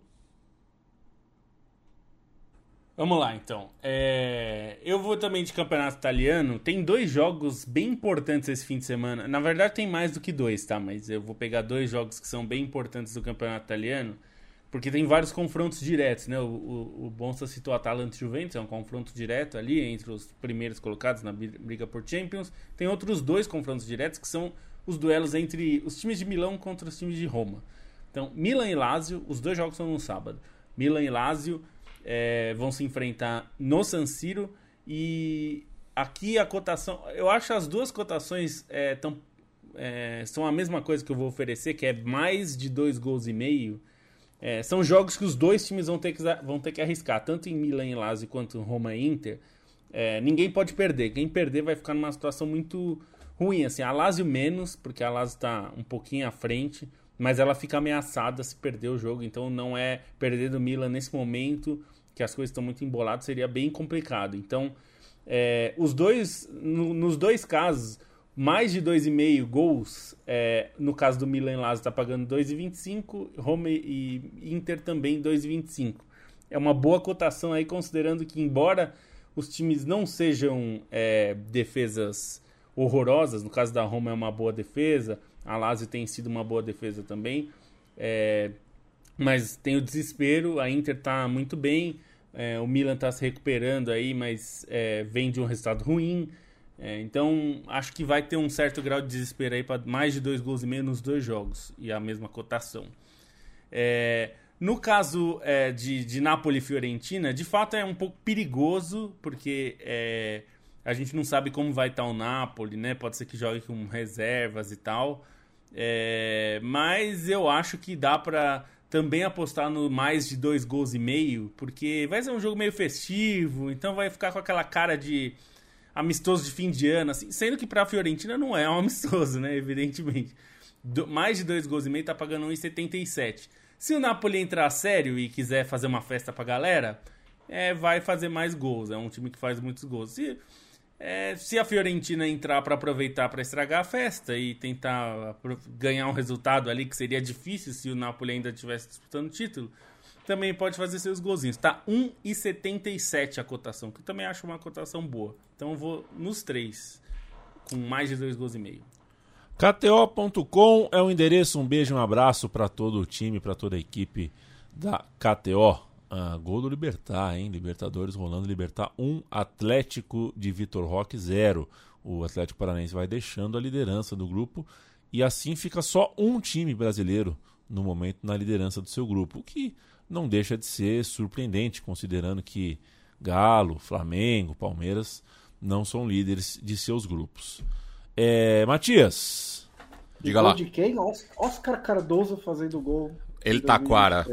Vamos lá, então. É, Eu vou também de campeonato italiano. Tem dois jogos bem importantes esse fim de semana. Na verdade, tem mais do que dois, tá? Mas eu vou pegar dois jogos que são bem importantes do campeonato italiano. Porque tem vários confrontos diretos, né? O, o, o Bonsa citou Atalanta e Juventus, é um confronto direto ali entre os primeiros colocados na bri- briga por Champions. Tem outros dois confrontos diretos que são os duelos entre os times de Milão contra os times de Roma. Então, Milan e Lazio, os dois jogos são no sábado. Milan e Lazio é, vão se enfrentar no San Siro e aqui a cotação, eu acho as duas cotações é, tão, é, são a mesma coisa que eu vou oferecer, que é mais de dois gols e meio. É, são jogos que os dois times vão ter que, vão ter que arriscar, tanto em Milan e Lazio quanto em Roma e Inter. É, ninguém pode perder. Quem perder vai ficar numa situação muito ruim. Assim, a Lazio menos, porque a Lazio está um pouquinho à frente, mas ela fica ameaçada se perder o jogo. Então não é perder do Milan nesse momento, que as coisas estão muito emboladas, seria bem complicado. Então, é, os dois, no- nos dois casos, mais de 2,5 gols, é, no caso do Milan Lazio está pagando 2,25, Roma e Inter também 2,25. é uma boa cotação aí, considerando que, embora os times não sejam é, defesas horrorosas, no caso da Roma é uma boa defesa, a Lazio tem sido uma boa defesa também, é, mas tem o desespero, a Inter está muito bem, é, o Milan está se recuperando aí, mas é, vem de um resultado ruim, é, então acho que vai ter um certo grau de desespero aí para mais de dois gols e meio nos dois jogos, e a mesma cotação. É, no caso é, de, de Napoli e Fiorentina, de fato é um pouco perigoso, porque é, a gente não sabe como vai estar o Napoli, né? Pode ser que jogue com reservas e tal. É, mas eu acho que dá para também apostar no mais de dois gols e meio, porque vai ser um jogo meio festivo, então vai ficar com aquela cara de amistoso de fim de ano, assim, sendo que para a Fiorentina não é um amistoso, né? Evidentemente. Do, mais de dois gols e meio tá pagando 1,77. Se o Napoli entrar sério e quiser fazer uma festa pra galera, é, vai fazer mais gols. É um time que faz muitos gols. Se, é, se a Fiorentina entrar para aproveitar para estragar a festa e tentar ganhar um resultado ali que seria difícil se o Napoli ainda estivesse disputando o título, também pode fazer seus golzinhos. Tá 1,77 a cotação, que eu também acho uma cotação boa. Então eu vou nos três, com mais de dois gols e meio. KTO.com é o endereço. Um beijo, um abraço para todo o time, para toda a equipe da KTO. Ah, gol do Libertar, hein? Libertadores rolando. Libertar 1, um, Atlético de Vitor Roque 0. O Atlético Paranaense vai deixando a liderança do grupo e assim fica só um time brasileiro no momento na liderança do seu grupo, o que não deixa de ser surpreendente, considerando que Galo, Flamengo, Palmeiras não são líderes de seus grupos. É, Matias. Diga lá. De quem? Oscar Cardoso fazendo gol. Ele Taquara.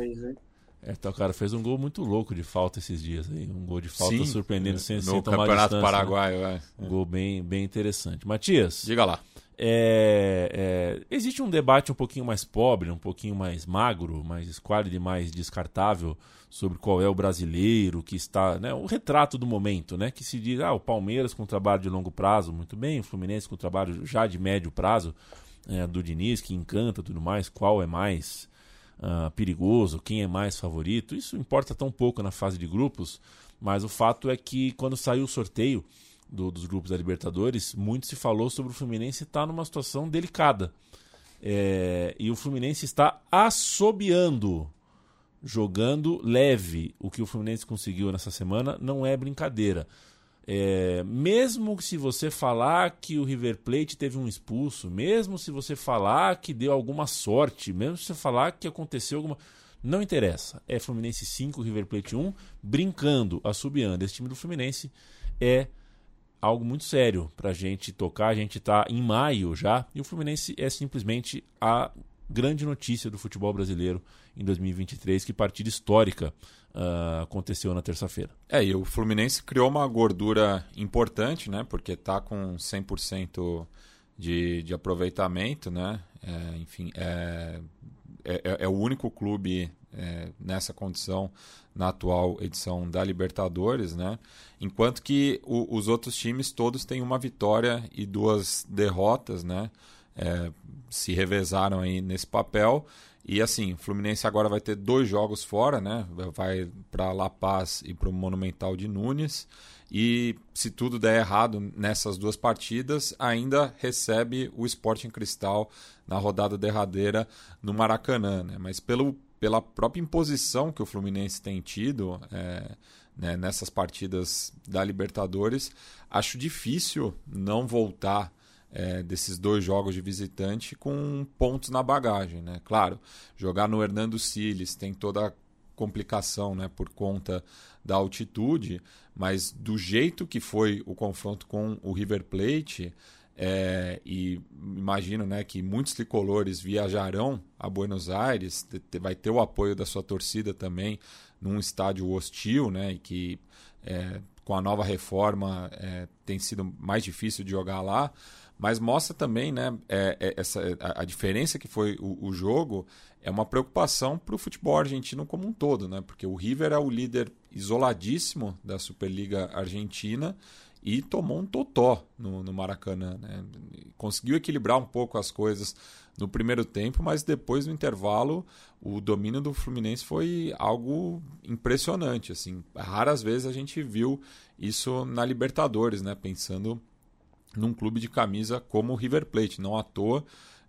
É, tá, o cara fez um gol muito louco de falta esses dias aí. Um gol de falta Sim, surpreendendo sem, no sem tomar Campeonato distância, né? Paraguaio, né? é. Um gol bem, bem interessante. Matias. Diga lá. É, é, existe um debate um pouquinho mais pobre, um pouquinho mais magro, mais esquálido e mais descartável sobre qual é o brasileiro que está, né, o retrato do momento, né, que se diz, ah, o Palmeiras com trabalho de longo prazo, muito bem, o Fluminense com trabalho já de médio prazo, é, do Diniz, que encanta tudo mais, qual é mais uh, perigoso, quem é mais favorito, isso importa tão pouco na fase de grupos, mas o fato é que quando saiu o sorteio, do, dos grupos da Libertadores, muito se falou sobre o Fluminense estar numa situação delicada. É, e o Fluminense está assobiando, jogando leve. O que o Fluminense conseguiu nessa semana não é brincadeira. É, mesmo se você falar que o River Plate teve um expulso, mesmo se você falar que deu alguma sorte, mesmo se você falar que aconteceu alguma. Não interessa. É Fluminense 5, River Plate 1, brincando, assobiando. Esse time do Fluminense é algo muito sério para a gente tocar. A gente está em maio já e o Fluminense é simplesmente a grande notícia do futebol brasileiro em 2023. Que partida histórica uh, aconteceu na terça-feira. É, e o Fluminense criou uma gordura importante, né? Porque está com 100% de, de aproveitamento, né? É, enfim, é, é, é, o único clube é, nessa condição na atual edição da Libertadores, né? Enquanto que o, os outros times todos têm uma vitória e duas derrotas, né? É, se revezaram aí nesse papel. E assim, o Fluminense agora vai ter dois jogos fora, né? Vai para La Paz e para o Monumental de Nunes. E se tudo der errado nessas duas partidas, ainda recebe o Sporting Cristal na rodada derradeira no Maracanã. Né? Mas pelo pela própria imposição que o Fluminense tem tido é, né, nessas partidas da Libertadores, acho difícil não voltar é, desses dois jogos de visitante com pontos na bagagem. Né? Claro, jogar no Hernando Siles tem toda a complicação né, por conta da altitude, mas do jeito que foi o confronto com o River Plate, é, e imagino né, que muitos tricolores viajarão a Buenos Aires, vai ter o apoio da sua torcida também num estádio hostil, né, e que é, com a nova reforma é, tem sido mais difícil de jogar lá, mas mostra também né, é, é, essa, a, a, diferença que foi o, o jogo é uma preocupação para o futebol argentino como um todo, né, porque o River é o líder isoladíssimo da Superliga Argentina e tomou um totó no, no Maracanã. Né? Conseguiu equilibrar um pouco as coisas no primeiro tempo, mas depois no intervalo o domínio do Fluminense foi algo impressionante. Assim, raras vezes a gente viu isso na Libertadores, né? pensando num clube de camisa como o River Plate. Não à toa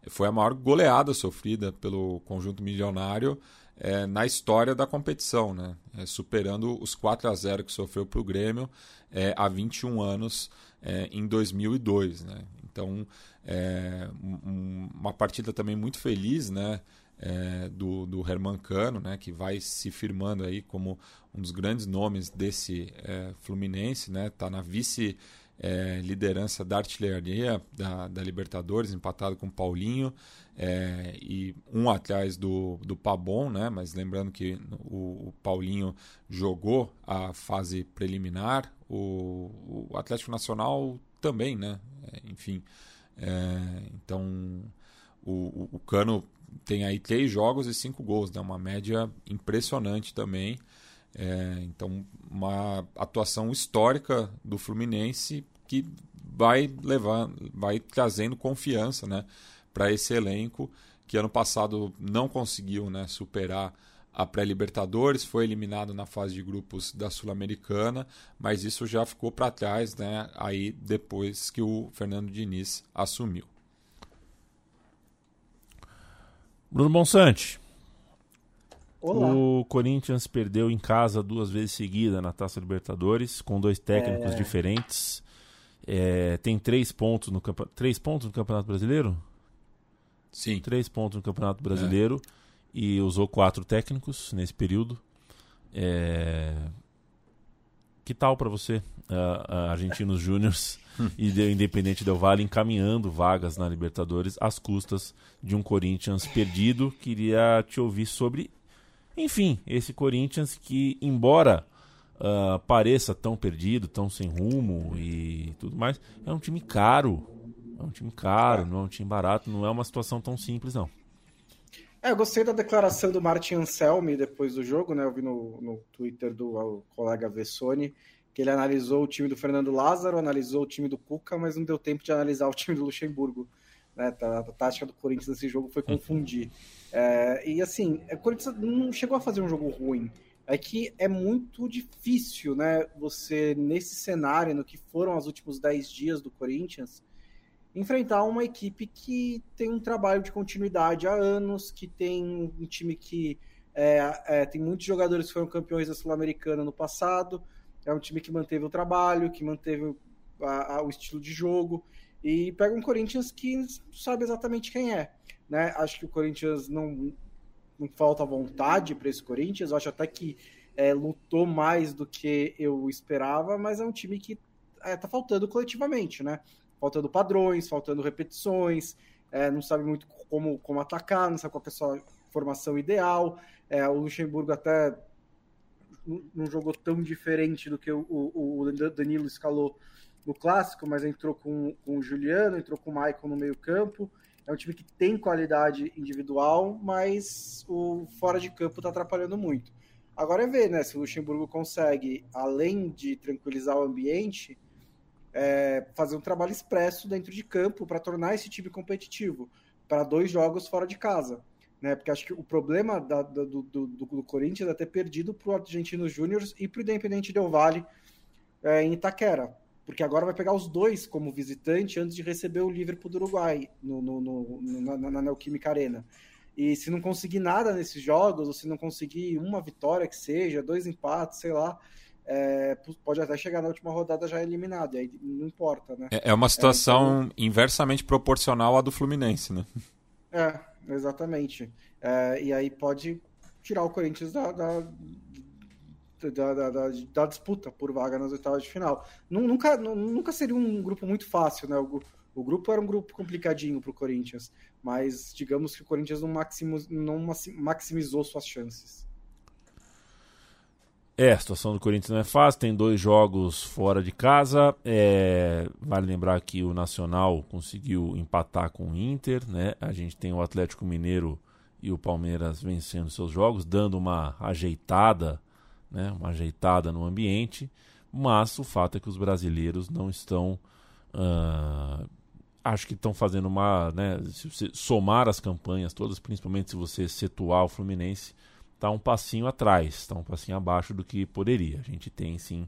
foi a maior goleada sofrida pelo conjunto milionário é, na história da competição, né? É, superando os 4 a 0 que sofreu para o Grêmio é, há 21 anos é, em 2002. Né? Então, é, um, uma partida também muito feliz né? É, do, do Herman Cano, né? que vai se firmando aí como um dos grandes nomes desse Fluminense, né? Tá na vice é, liderança da artilharia da, da, Libertadores, empatado com o Paulinho, é, e um atrás do, do Pabon, né? mas lembrando que o, o Paulinho jogou a fase preliminar, o, o Atlético Nacional também, né? É, enfim, é, então o, o Cano tem aí três jogos e cinco gols, né? uma média impressionante também. É, então, uma atuação histórica do Fluminense que vai levar, vai trazendo confiança, né, para esse elenco que ano passado não conseguiu, né, superar a pré-Libertadores, foi eliminado na fase de grupos da Sul-Americana, mas isso já ficou para trás, né, aí depois que o Fernando Diniz assumiu. Bruno Bonsante, Olá. O Corinthians perdeu em casa duas vezes seguida na Taça Libertadores, com dois técnicos é... diferentes. É, tem três pontos, no campe... três pontos no Campeonato Brasileiro? Sim. Três pontos no Campeonato Brasileiro é. e usou quatro técnicos nesse período. É... Que tal para você, uh, uh, Argentinos Júniors e de, Independente Del Vale encaminhando vagas na Libertadores às custas de um Corinthians perdido? Queria te ouvir sobre enfim, esse Corinthians que, embora uh, pareça tão perdido, tão sem rumo e tudo mais, é um time caro. É um time caro, não é um time barato, não é uma situação tão simples, não. É, eu gostei da declaração do Martin Anselmi depois do jogo, né? Eu vi no, no Twitter do colega Vessoni que ele analisou o time do Fernando Lázaro, analisou o time do Cuca, mas não deu tempo de analisar o time do Luxemburgo. Né? A, a tática do Corinthians nesse jogo foi confundir. É, e assim, o Corinthians não chegou a fazer um jogo ruim. É que é muito difícil, né? Você, nesse cenário, no que foram os últimos 10 dias do Corinthians, enfrentar uma equipe que tem um trabalho de continuidade há anos, que tem um time que é, é, tem muitos jogadores que foram campeões da Sul-Americana no passado, é um time que manteve o trabalho, que manteve a, a, o estilo de jogo, e pega um Corinthians que sabe exatamente quem é. Né? Acho que o Corinthians não, não falta vontade para esse Corinthians. Eu acho até que é, lutou mais do que eu esperava, mas é um time que é, tá faltando coletivamente, né? Faltando padrões, faltando repetições, é, não sabe muito como, como atacar, não sabe qual é a sua formação ideal. É, o Luxemburgo até não jogou tão diferente do que o, o, o Danilo escalou no clássico, mas entrou com, com o Juliano, entrou com o Maicon no meio-campo. É um time que tem qualidade individual, mas o fora de campo está atrapalhando muito. Agora é ver, né? Se o Luxemburgo consegue, além de tranquilizar o ambiente, é, fazer um trabalho expresso dentro de campo para tornar esse time competitivo para dois jogos fora de casa. Né? Porque acho que o problema da, do, do, do, Corinthians é ter perdido para o Argentinos Júnior e para o Independente Del Vale é, em Itaquera porque agora vai pegar os dois como visitante antes de receber o Liverpool do Uruguai no, no, no na, na Neoquímica Arena. E se não conseguir nada nesses jogos, ou se não conseguir uma vitória que seja, dois empates, sei lá, é, pode até chegar na última rodada já eliminado, e aí não importa, né? É, é uma situação é, então... inversamente proporcional à do Fluminense, né? É, exatamente. É, e aí pode tirar o Corinthians da, da, da, da, da, da, disputa por vaga nas oitavas de final. Nunca, nunca seria um grupo muito fácil, né? O, o grupo era um grupo complicadinho para o Corinthians, mas digamos que o Corinthians não, não maximizou suas chances. É, a situação do Corinthians não é fácil, tem dois jogos fora de casa. É, vale lembrar que o Nacional conseguiu empatar com o Inter, né? A gente tem o Atlético Mineiro e o Palmeiras vencendo seus jogos, dando uma ajeitada né, uma ajeitada no ambiente, mas o fato é que os brasileiros não estão. Uh, acho que estão fazendo uma. Né, se você somar as campanhas todas, principalmente se você situar o Fluminense, está um passinho atrás, está um passinho abaixo do que poderia. A gente tem sim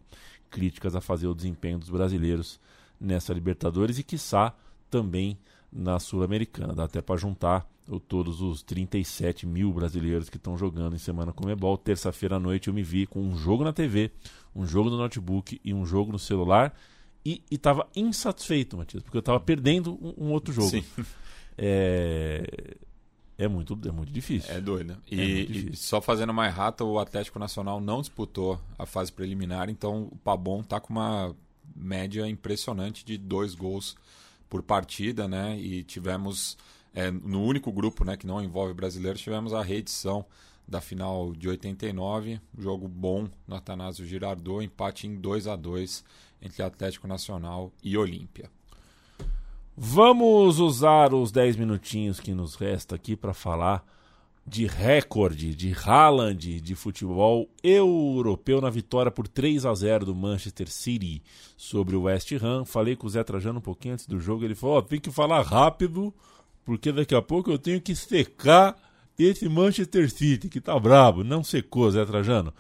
críticas a fazer o desempenho dos brasileiros nessa Libertadores e, quiçá, também na Sul-Americana. Dá até para juntar o, todos os 37 mil brasileiros que estão jogando em semana com Ebol. Terça-feira à noite eu me vi com um jogo na TV, um jogo no notebook e um jogo no celular e estava insatisfeito, Matias, porque eu estava perdendo um, um, outro jogo. Sim. É, é, muito, é muito difícil. É doido. E, é difícil. e só fazendo mais rata, o Atlético Nacional não disputou a fase preliminar, então o Pabon está com uma média impressionante de dois gols por partida, né? E tivemos é, no único grupo, né, que não envolve brasileiros, tivemos a reedição da final de 89, jogo bom no Atanásio Girardot, empate em 2 a 2 entre Atlético Nacional e Olímpia. Vamos usar os 10 minutinhos que nos resta aqui para falar de recorde de Haaland de futebol europeu na vitória por 3 a 0 do Manchester City sobre o West Ham. Falei com o Zé Trajano um pouquinho antes do jogo, ele falou: oh, tem que falar rápido, porque daqui a pouco eu tenho que secar esse Manchester City que tá brabo. Não secou, Zé Trajano.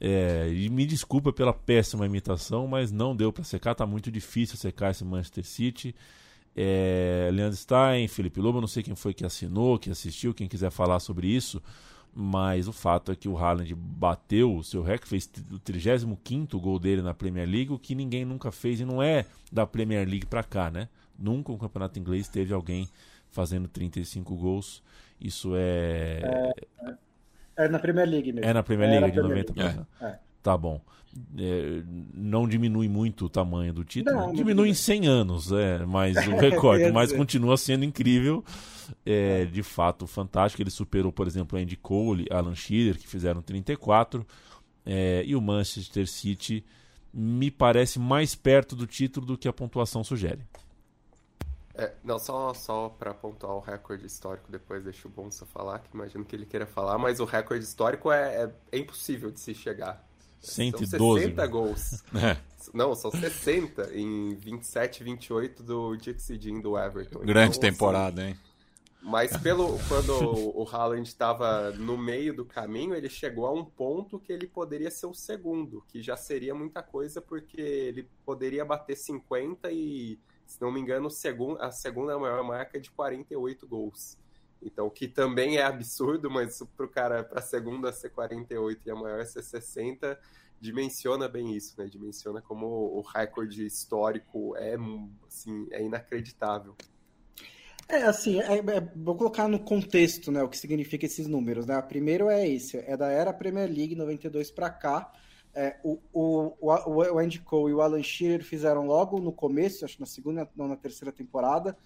É, e me desculpa pela péssima imitação, mas não deu para secar, tá muito difícil secar esse Manchester City. É, Leandro Stein, Felipe Lobo, não sei quem foi que assinou, que assistiu, quem quiser falar sobre isso, mas o fato é que o Haaland bateu o seu recorde, fez o 35 gol dele na Premier League, o que ninguém nunca fez, e não é da Premier League para cá, né? Nunca um campeonato inglês teve alguém fazendo 35 gols. Isso é... é... É, na Premier League mesmo. É na Premier League, é de 90%. É. Tá bom é, não diminui muito o tamanho do título. Não, diminui em 100 anos, é, mas o recorde, mas continua sendo incrível. É, de fato, fantástico. Ele superou, por exemplo, Andy Cole, Alan Shearer, que fizeram 34. É, e o Manchester City me parece mais perto do título do que a pontuação sugere. É, não, só, só para pontuar o recorde histórico, depois deixa o Bonsa falar, que imagino que ele queira falar, mas o recorde histórico é, é, é impossível de se chegar. 112. São 60 gols. É. Não, são 60 em 27, 28 do Dixie Dean do Everton. Grande então, temporada, assim, hein? Mas pelo quando o Haaland estava no meio do caminho, ele chegou a um ponto que ele poderia ser o segundo, que já seria muita coisa, porque ele poderia bater 50 e, se não me engano, a segunda maior marca é de 48 gols. Então, que também é absurdo, mas para o cara, para a segunda ser 48 e a maior ser 60, dimensiona bem isso, né? Dimensiona como o recorde histórico é, assim, é inacreditável. É, assim, é, é, vou colocar no contexto, né, o que significa esses números, né? Primeiro é esse, é da era Premier League 92 para cá. É, o, o, o, o Andy Cole e o Alan Shearer fizeram logo no começo, acho na segunda, não na terceira temporada,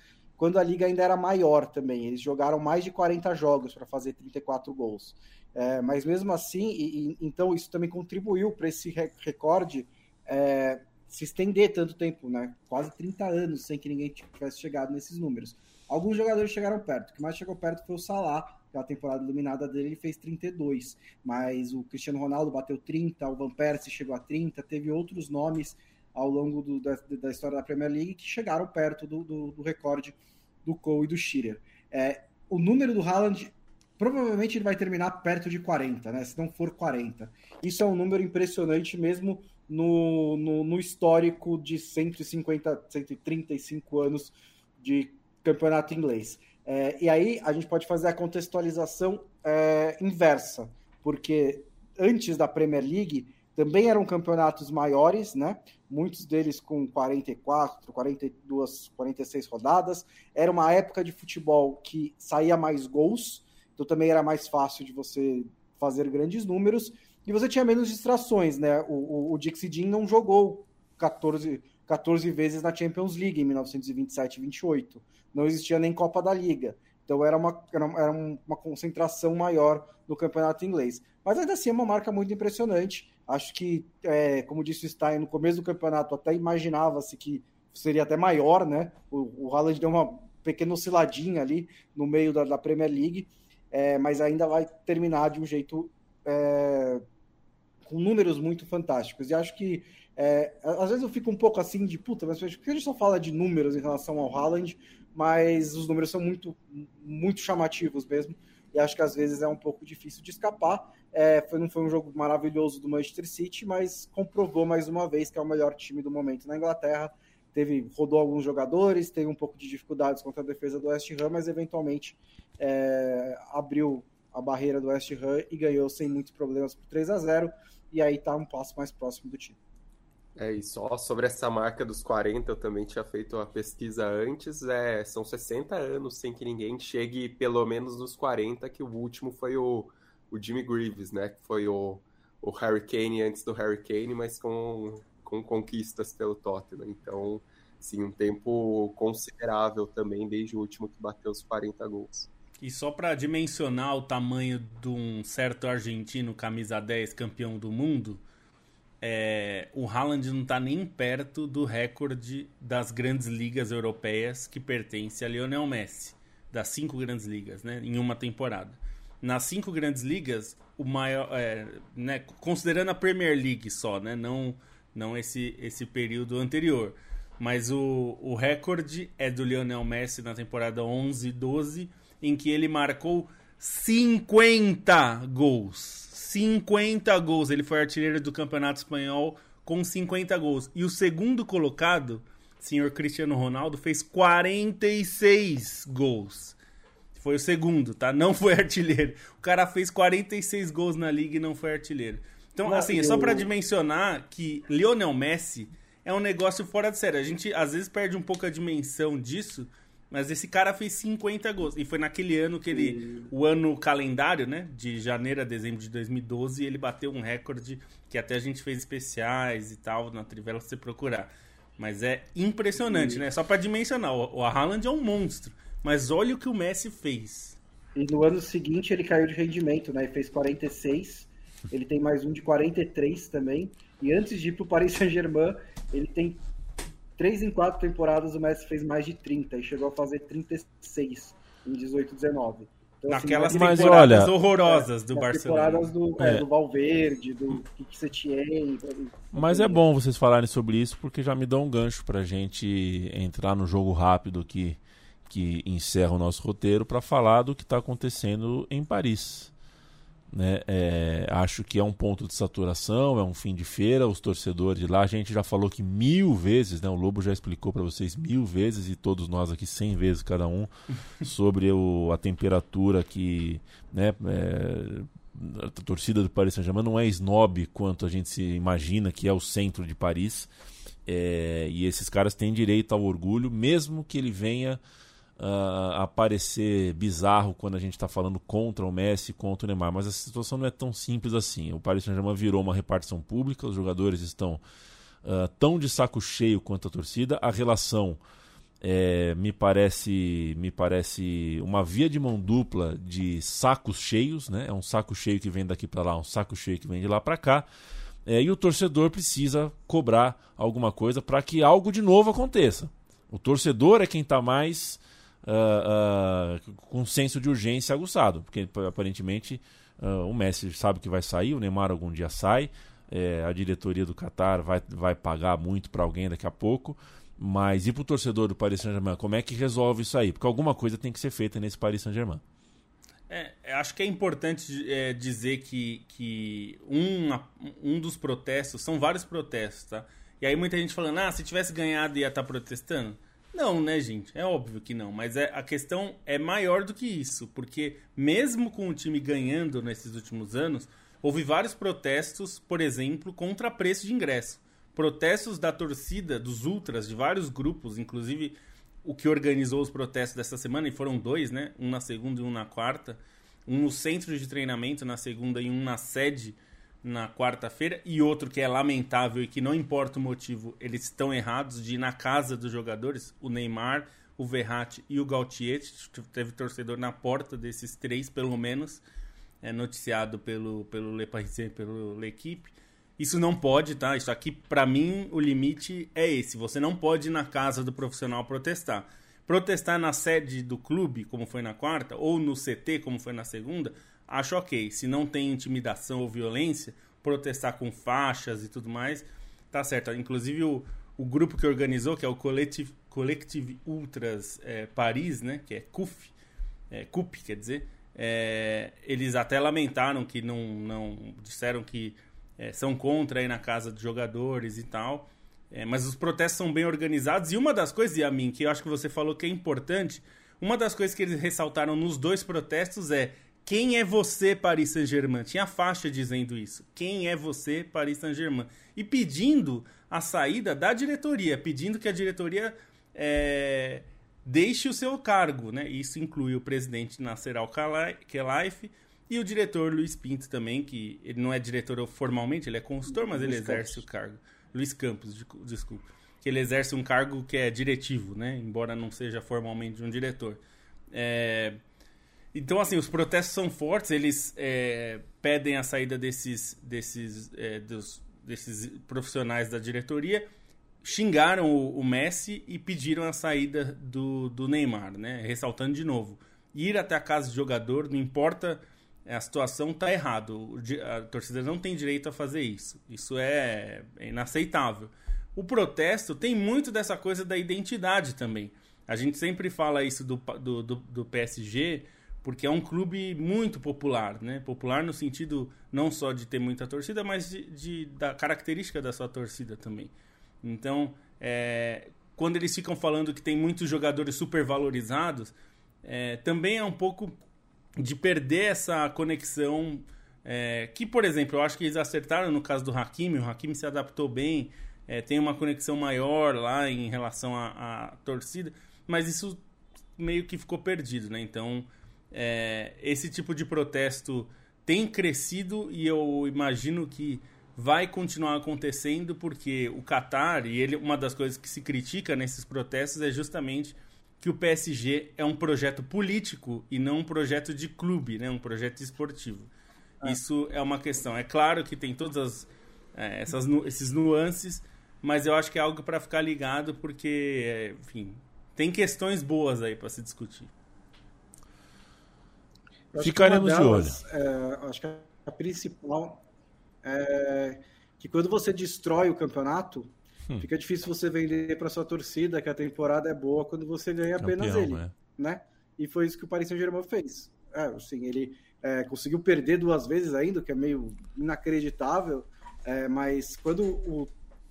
quando a liga ainda era maior também. Eles jogaram mais de 40 jogos para fazer 34 gols. É, mas mesmo assim, e, e, então isso também contribuiu para esse recorde é, se estender tanto tempo, né? Quase 30 anos sem que ninguém tivesse chegado nesses números. Alguns jogadores chegaram perto. O que mais chegou perto foi o Salah, a temporada iluminada dele ele fez 32, mas o Cristiano Ronaldo bateu 30, o Van Persie chegou a 30, teve outros nomes ao longo do, da, da, história da Premier League que chegaram perto do, do, do recorde do Cole e do Shearer. É, o número do Haaland provavelmente ele vai terminar perto de 40, né? Se não for 40. Isso é um número impressionante mesmo no, no, no histórico de 150, 135 anos de campeonato inglês. É, e aí a gente pode fazer a contextualização é, inversa, porque antes da Premier League também eram campeonatos maiores, né? Muitos deles com 44, 42, 46 rodadas. Era uma época de futebol que saía mais gols, então também era mais fácil de você fazer grandes números. E você tinha menos distrações, né? O, o, o Dixie Dean não jogou 14, 14 vezes na Champions League em 1927 e 28. Não existia nem Copa da Liga. Então era uma, era, uma concentração maior no campeonato inglês. Mas ainda assim é uma marca muito impressionante. Acho que, é, como disse o Stein, no começo do campeonato até imaginava-se que seria até maior, né? O, o Haaland deu uma pequena osciladinha ali no meio da, da Premier League, é, mas ainda vai terminar de um jeito é, com números muito fantásticos. E acho que É, às vezes eu fico um pouco assim de puta, mas porque a gente só fala de números em relação ao Haaland, mas os números são muito, muito chamativos mesmo, e acho que às vezes é um pouco difícil de escapar. É, foi, não foi um jogo maravilhoso do Manchester City, mas comprovou mais uma vez que é o melhor time do momento na Inglaterra. Teve, rodou alguns jogadores, teve um pouco de dificuldades contra a defesa do West Ham, mas eventualmente é, abriu a barreira do West Ham e ganhou sem muitos problemas por 3 a 0 e aí está um passo mais próximo do time. É, e só sobre essa marca dos 40, eu também tinha feito a pesquisa antes, é, são 60 anos sem que ninguém chegue pelo menos nos 40, que o último foi o, o Jimmy Greaves, né, que foi o, o Harry Kane antes do Harry Kane, mas com, com conquistas pelo Tottenham, então, sim, um tempo considerável também, desde o último que bateu os 40 gols. E só para dimensionar o tamanho de um certo argentino camisa 10 campeão do mundo, é, o Haaland não está nem perto do recorde das grandes ligas europeias que pertence a Lionel Messi, das cinco grandes ligas, né, em uma temporada. Nas cinco grandes ligas, o maior, é, né, considerando a Premier League só, né, não, não esse, esse período anterior, mas o, o recorde é do Lionel Messi na temporada 11-12, em que ele marcou 50 gols 50 gols. Ele foi artilheiro do Campeonato Espanhol com 50 gols. E o segundo colocado, senhor Cristiano Ronaldo, fez 46 gols. Foi o segundo, tá? Não foi artilheiro. O cara fez 46 gols na liga e não foi artilheiro. Então, não, assim, é só para dimensionar que Lionel Messi é um negócio fora de série. A gente às vezes perde um pouco a dimensão disso, mas esse cara fez 50 gols. E foi naquele ano que ele. O ano calendário, né? De janeiro a dezembro de 2012, ele bateu um recorde que até a gente fez especiais e tal na Trivela pra você procurar. Mas é impressionante, né? Só para dimensionar. O, o Haaland é um monstro. Mas olha o que o Messi fez. E no ano seguinte ele caiu de rendimento, né? Ele fez 46. Ele tem mais um de 43 também. E antes de ir pro Paris Saint-Germain, ele tem três em quatro temporadas o Messi fez mais de 30 e chegou a fazer 36 em 18, 19. Então, Naquelas assim, temporadas olha, horrorosas do Barcelona. Temporadas do, é. É, do Valverde, do Setien. Mas é bom vocês falarem sobre isso porque já me dá um gancho para a gente entrar no jogo rápido que, que encerra o nosso roteiro para falar do que está acontecendo em Paris. Né? É, acho que é um ponto de saturação, é um fim de feira. Os torcedores de lá, a gente já falou que mil vezes, né? o Lobo já explicou para vocês mil vezes e todos nós aqui cem vezes cada um sobre o, a temperatura que né, é, a torcida do Paris Saint-Germain não é snob quanto a gente se imagina que é o centro de Paris. É, e esses caras têm direito ao orgulho, mesmo que ele venha uh, aparecer bizarro quando a gente está falando contra o Messi, contra o Neymar, mas a situação não é tão simples assim. O Paris Saint-Germain virou uma repartição pública, os jogadores estão uh, tão de saco cheio quanto a torcida, a relação é, me parece me parece uma via de mão dupla de sacos cheios, né? É um saco cheio que vem daqui para lá, um saco cheio que vem de lá para cá. É, e o torcedor precisa cobrar alguma coisa para que algo de novo aconteça. O torcedor é quem está mais uh, com senso de urgência aguçado, porque aparentemente uh, o Messi sabe que vai sair, o Neymar algum dia sai, é, a diretoria do Qatar vai, vai pagar muito para alguém daqui a pouco. Mas e para o torcedor do Paris Saint-Germain, como é que resolve isso aí? Porque alguma coisa tem que ser feita nesse Paris Saint-Germain. É, acho que é importante é, dizer que, que um, um dos protestos, são vários protestos, tá? E aí muita gente falando, ah, se tivesse ganhado ia estar tá protestando. Não, né, gente? É óbvio que não. Mas é, a questão é maior do que isso. Porque mesmo com o time ganhando nesses últimos anos, houve vários protestos, por exemplo, contra preço de ingresso. Protestos da torcida, dos ultras, de vários grupos, inclusive o que organizou os protestos dessa semana, e foram dois, né? Um na segunda e um na quarta. Um no centro de treinamento na segunda e um na sede na quarta-feira e outro que é lamentável e que não importa o motivo, eles estão errados de ir na casa dos jogadores, o Neymar, o Verratti e o Gautier, teve torcedor na porta desses três pelo menos, é noticiado pelo pelo Le Parisien, pelo L'Equipe. Isso não pode, tá? Isso aqui para mim o limite é esse, você não pode ir na casa do profissional protestar. Protestar na sede do clube, como foi na quarta, ou no CT, como foi na segunda, acho ok. Se não tem intimidação ou violência, protestar com faixas e tudo mais, tá certo. Inclusive o, o grupo que organizou, que é o Collective, Collective Ultras é, Paris, né? Que é CUF, é, CUP, quer dizer. É, eles até lamentaram que não, não disseram que é, são contra aí na casa dos jogadores e tal. É, mas os protestos são bem organizados. E uma das coisas, Yamin, que eu acho que você falou que é importante, uma das coisas que eles ressaltaram nos dois protestos é quem é você, Paris Saint-Germain? Tinha faixa dizendo isso. Quem é você, Paris Saint-Germain? E pedindo a saída da diretoria, pedindo que a diretoria é, deixe o seu cargo. Né? Isso inclui o presidente Nasser Al-Khelaifi e o diretor Luiz Pinto também, que ele não é diretor formalmente, ele é consultor, mas Luiz ele exerce Campos. o cargo. Luiz Campos, desculpa. Que ele exerce um cargo que é diretivo, né? Embora não seja formalmente um diretor. É... Então, assim, os protestos são fortes, eles é, pedem a saída desses, desses, é, dos, desses profissionais da diretoria, xingaram o, o, Messi e pediram a saída do, do Neymar, né? Ressaltando de novo, ir até a casa de jogador, não importa a situação tá errado. A torcida não tem direito a fazer isso. Isso é, é inaceitável. O protesto tem muito dessa coisa da identidade também. A gente sempre fala isso do, do, do, do PSG porque é um clube muito popular, né? Popular no sentido não só de ter muita torcida, mas de, de da característica da sua torcida também. Então, é, quando eles ficam falando que tem muitos jogadores supervalorizados, é, também é um pouco de perder essa conexão. É, que, por exemplo, eu acho que eles acertaram no caso do Hakimi, o Hakimi se adaptou bem, é, tem uma conexão maior lá em relação à, torcida, mas isso meio que ficou perdido, né? Então, é, esse tipo de protesto tem crescido e eu imagino que vai continuar acontecendo porque o Qatar, e ele, uma das coisas que se critica nesses protestos é justamente que o PSG é um projeto político e não um projeto de clube, né? um projeto esportivo. É. Isso é uma questão. É claro que tem todas as, é, essas, esses nuances, mas eu acho que é algo para ficar ligado porque, é, enfim, tem questões boas aí para se discutir. Ficaremos delas, de olho. É, acho que a principal é que quando você destrói o campeonato, Hum. Fica difícil você vender para sua torcida que a temporada é boa quando você ganha Campeão, apenas ele, é. né? E foi isso que o Paris Saint-Germain fez. É, assim, ele é, conseguiu perder duas vezes ainda, que é meio inacreditável, é, mas quando o,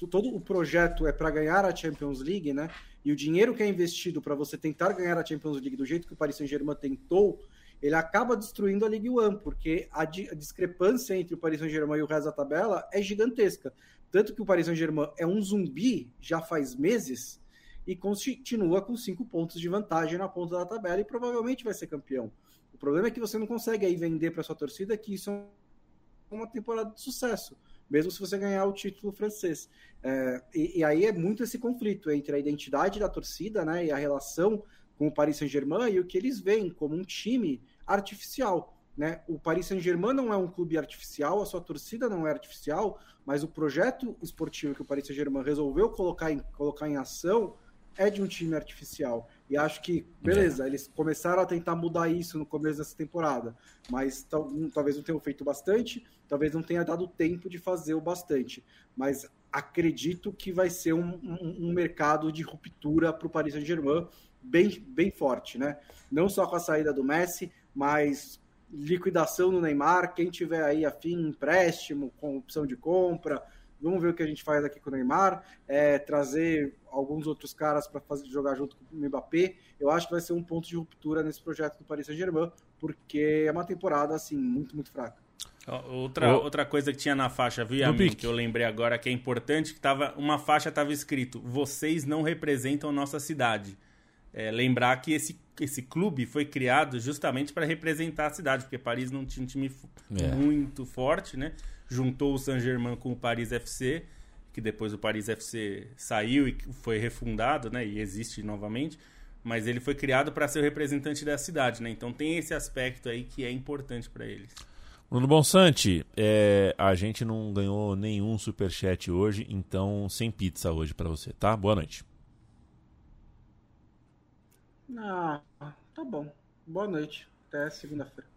todo o projeto é para ganhar a Champions League, né? E o dinheiro que é investido para você tentar ganhar a Champions League do jeito que o Paris Saint-Germain tentou, ele acaba destruindo a Ligue 1, porque a, di a discrepância entre o Paris Saint-Germain e o resto da tabela é gigantesca. Tanto que o Paris Saint-Germain é um zumbi já faz meses e continua com cinco pontos de vantagem na ponta da tabela e provavelmente vai ser campeão. O problema é que você não consegue aí vender para sua torcida que isso é uma temporada de sucesso, mesmo se você ganhar o título francês. É, e, e, aí é muito esse conflito entre a identidade da torcida né, e a relação com o Paris Saint-Germain e o que eles veem como um time artificial. Né? O Paris Saint-Germain não é um clube artificial, a sua torcida não é artificial, mas o projeto esportivo que o Paris Saint-Germain resolveu colocar em, colocar em ação é de um time artificial. E acho que, beleza, é. eles começaram a tentar mudar isso no começo dessa temporada, mas tal, talvez não tenham feito bastante, talvez não tenha dado tempo de fazer o bastante. Mas acredito que vai ser um, um, um mercado de ruptura para o Paris Saint-Germain bem, bem forte, né? Não só com a saída do Messi, mas liquidação no Neymar, quem tiver aí afim, empréstimo com opção de compra, vamos ver o que a gente faz aqui com o Neymar, é, trazer alguns outros caras para jogar junto com o Mbappé. Eu acho que vai ser um ponto de ruptura nesse projeto do Paris Saint-Germain, porque é uma temporada assim muito, muito fraca. Outra, oh. outra coisa que tinha na faixa, viu, mim, que eu lembrei agora que é importante, que tava, uma faixa estava escrito: "Vocês não representam nossa cidade". É, lembrar que esse, esse clube foi criado justamente para representar a cidade, porque Paris não tinha um time é. muito forte, né? Juntou o Saint-Germain com o Paris FC, que depois o Paris FC saiu e foi refundado, né? E existe novamente. Mas ele foi criado para ser o representante da cidade, né? Então tem esse aspecto aí que é importante para eles. Bruno Bonsante, é, a gente não ganhou nenhum superchat hoje, então sem pizza hoje para você, tá? Boa noite. Ah, tá bom. Boa noite. Até segunda-feira.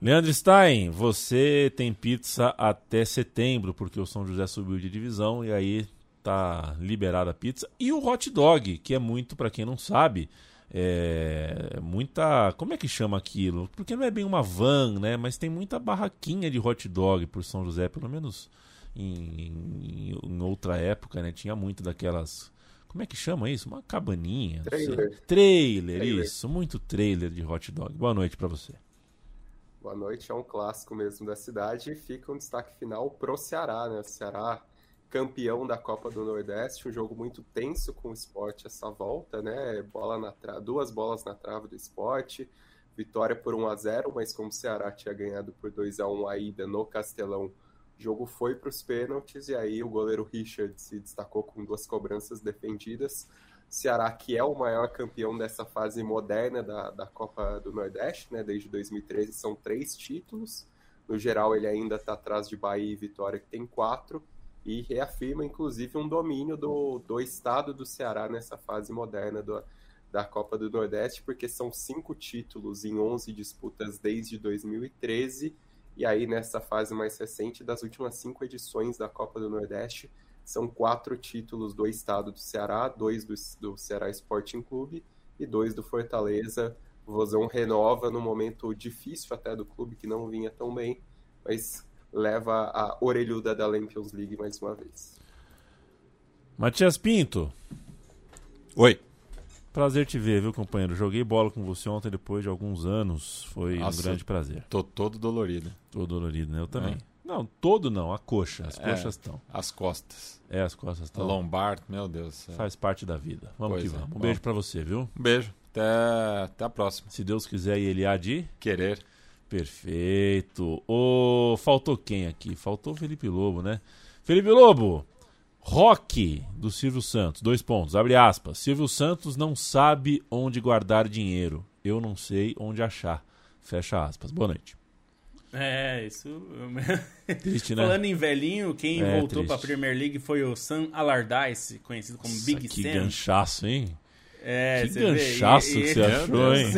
Leandro Stein, você tem pizza até setembro, porque o São José subiu de divisão e aí tá liberada a pizza. E o hot dog, que é muito, para quem não sabe, é muita. Como é que chama aquilo? Porque não é bem uma van, né? Mas tem muita barraquinha de hot dog por São José, pelo menos em, em, em outra época, né? Tinha muito daquelas. Como é que chama isso? Uma cabaninha. Trailer. Trailer, trailer, isso. Muito trailer de hot dog. Boa noite para você. Boa noite, é um clássico mesmo da cidade e fica um destaque final pro Ceará, né? O Ceará campeão da Copa do Nordeste, um jogo muito tenso com o esporte essa volta, né? Bola na tra... Duas bolas na trave do esporte, vitória por 1 a 0 mas como o Ceará tinha ganhado por 2 a 1 a ida no Castelão, o jogo foi para os pênaltis e aí o goleiro Richard se destacou com duas cobranças defendidas. Ceará, que é o maior campeão dessa fase moderna da, da Copa do Nordeste, né? Desde 2013 são três títulos. No geral, ele ainda está atrás de Bahia e Vitória, que tem quatro, e reafirma, inclusive, um domínio do, do estado do Ceará nessa fase moderna do, da Copa do Nordeste, porque são cinco títulos em 11 disputas desde 2013, e aí nessa fase mais recente, das últimas cinco edições da Copa do Nordeste, são quatro títulos do estado do Ceará, dois do, do Ceará Sporting Clube e dois do Fortaleza. O Vozão renova no momento difícil até do clube, que não vinha tão bem, mas leva a orelhuda da Champions League mais uma vez. Matias Pinto. Oi. Prazer te ver, viu, companheiro? Joguei bola com você ontem depois de alguns anos. Foi Nossa, um grande prazer. Tô todo dolorido. Todo dolorido, né? Eu também. É. Não, todo não, a coxa. As é, coxas estão. As costas. É, as costas estão. Lombar, meu Deus. É. Faz parte da vida. Vamos pois que é. vamos. Um Bom, beijo para você, viu? Um beijo. Até, até a próxima. Se Deus quiser e ele há de querer. Perfeito. Oh, faltou quem aqui? Faltou o Felipe Lobo, né? Felipe Lobo, rock do Silvio Santos. Dois pontos, abre aspas. Silvio Santos não sabe onde guardar dinheiro. Eu não sei onde achar. Fecha aspas. Boa noite. É, isso. Triste, né? Falando em velhinho, quem é, voltou para a Premier League foi o Sam Allardyce, conhecido como Big que Sam. Que ganchaço, hein? É, que ganchaço que você achou, hein?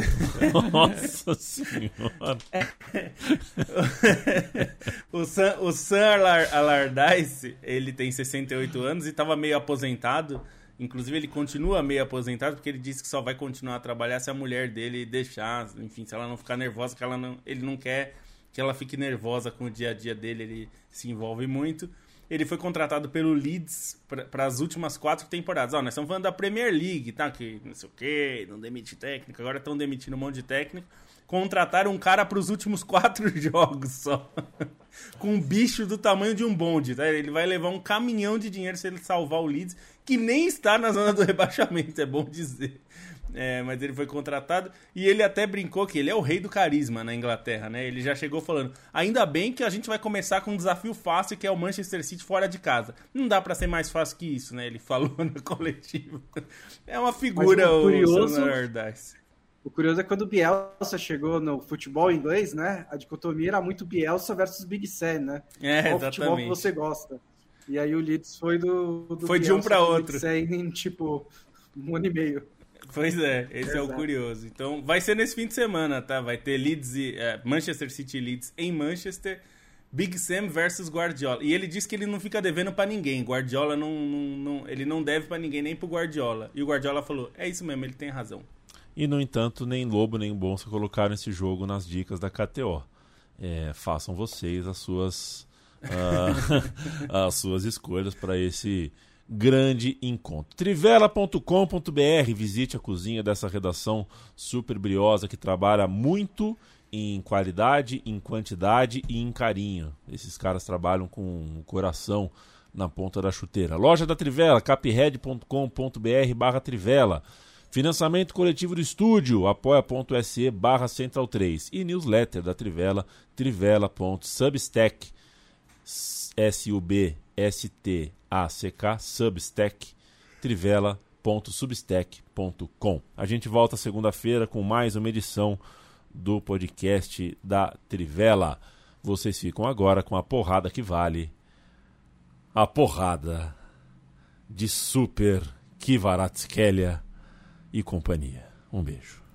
Nossa senhora. o Sam, o Sam Allardyce, ele tem 68 anos e estava meio aposentado. Inclusive, ele continua meio aposentado porque ele disse que só vai continuar a trabalhar se a mulher dele deixar, enfim, se ela não ficar nervosa, que ela não, ele não quer que ela fique nervosa com o dia a dia dele, ele se envolve muito. Ele foi contratado pelo Leeds para as últimas quatro temporadas. Ó, nós estamos falando da Premier League, tá? Que não sei o quê, não demite técnico, agora estão demitindo um monte de técnico. Contrataram um cara para os últimos quatro jogos só. com um bicho do tamanho de um bonde, tá? Ele vai levar um caminhão de dinheiro se ele salvar o Leeds, que nem está na zona do rebaixamento, é bom dizer. É, mas ele foi contratado e ele até brincou que ele é o rei do carisma na Inglaterra, né? Ele já chegou falando: ainda bem que a gente vai começar com um desafio fácil que é o Manchester City fora de casa. Não dá para ser mais fácil que isso, né? Ele falou no coletivo. É uma figura o, curioso, o O curioso é quando o Bielsa chegou no futebol inglês, né? A dicotomia era muito Bielsa versus Big Sam, né? É, Qual exatamente. futebol que você gosta. E aí o Leeds foi do, do foi Bielsa de um para outro. Big Sam tipo um ano e meio. Pois é, esse Exato. é o curioso. Então, vai ser nesse fim de semana, tá? Vai ter Leeds e é, Manchester City Leeds em Manchester, Big Sam versus Guardiola. E ele diz que ele não fica devendo para ninguém. Guardiola não, não, não, ele não deve para ninguém, nem pro Guardiola. E o Guardiola falou: "É isso mesmo, ele tem razão". E no entanto, nem Lobo nem Bonsa colocaram esse jogo nas dicas da KTO. É, façam vocês as suas uh, as suas escolhas para esse grande encontro. Trivela.com.br, visite a cozinha dessa redação super briosa que trabalha muito em qualidade, em quantidade e em carinho. Esses caras trabalham com o coração na ponta da chuteira. Loja da Trivela, capred.com.br barra Trivela. Financiamento coletivo do estúdio, apoia.se barra Central 3. E newsletter da Trivela, trivela.substack, S-U-B-S-T ACK Substack trivela.substack.com. A gente volta segunda-feira com mais uma edição do podcast da Trivela. Vocês ficam agora com a porrada que vale. A porrada de Super Kivaratskelia e companhia. Um beijo.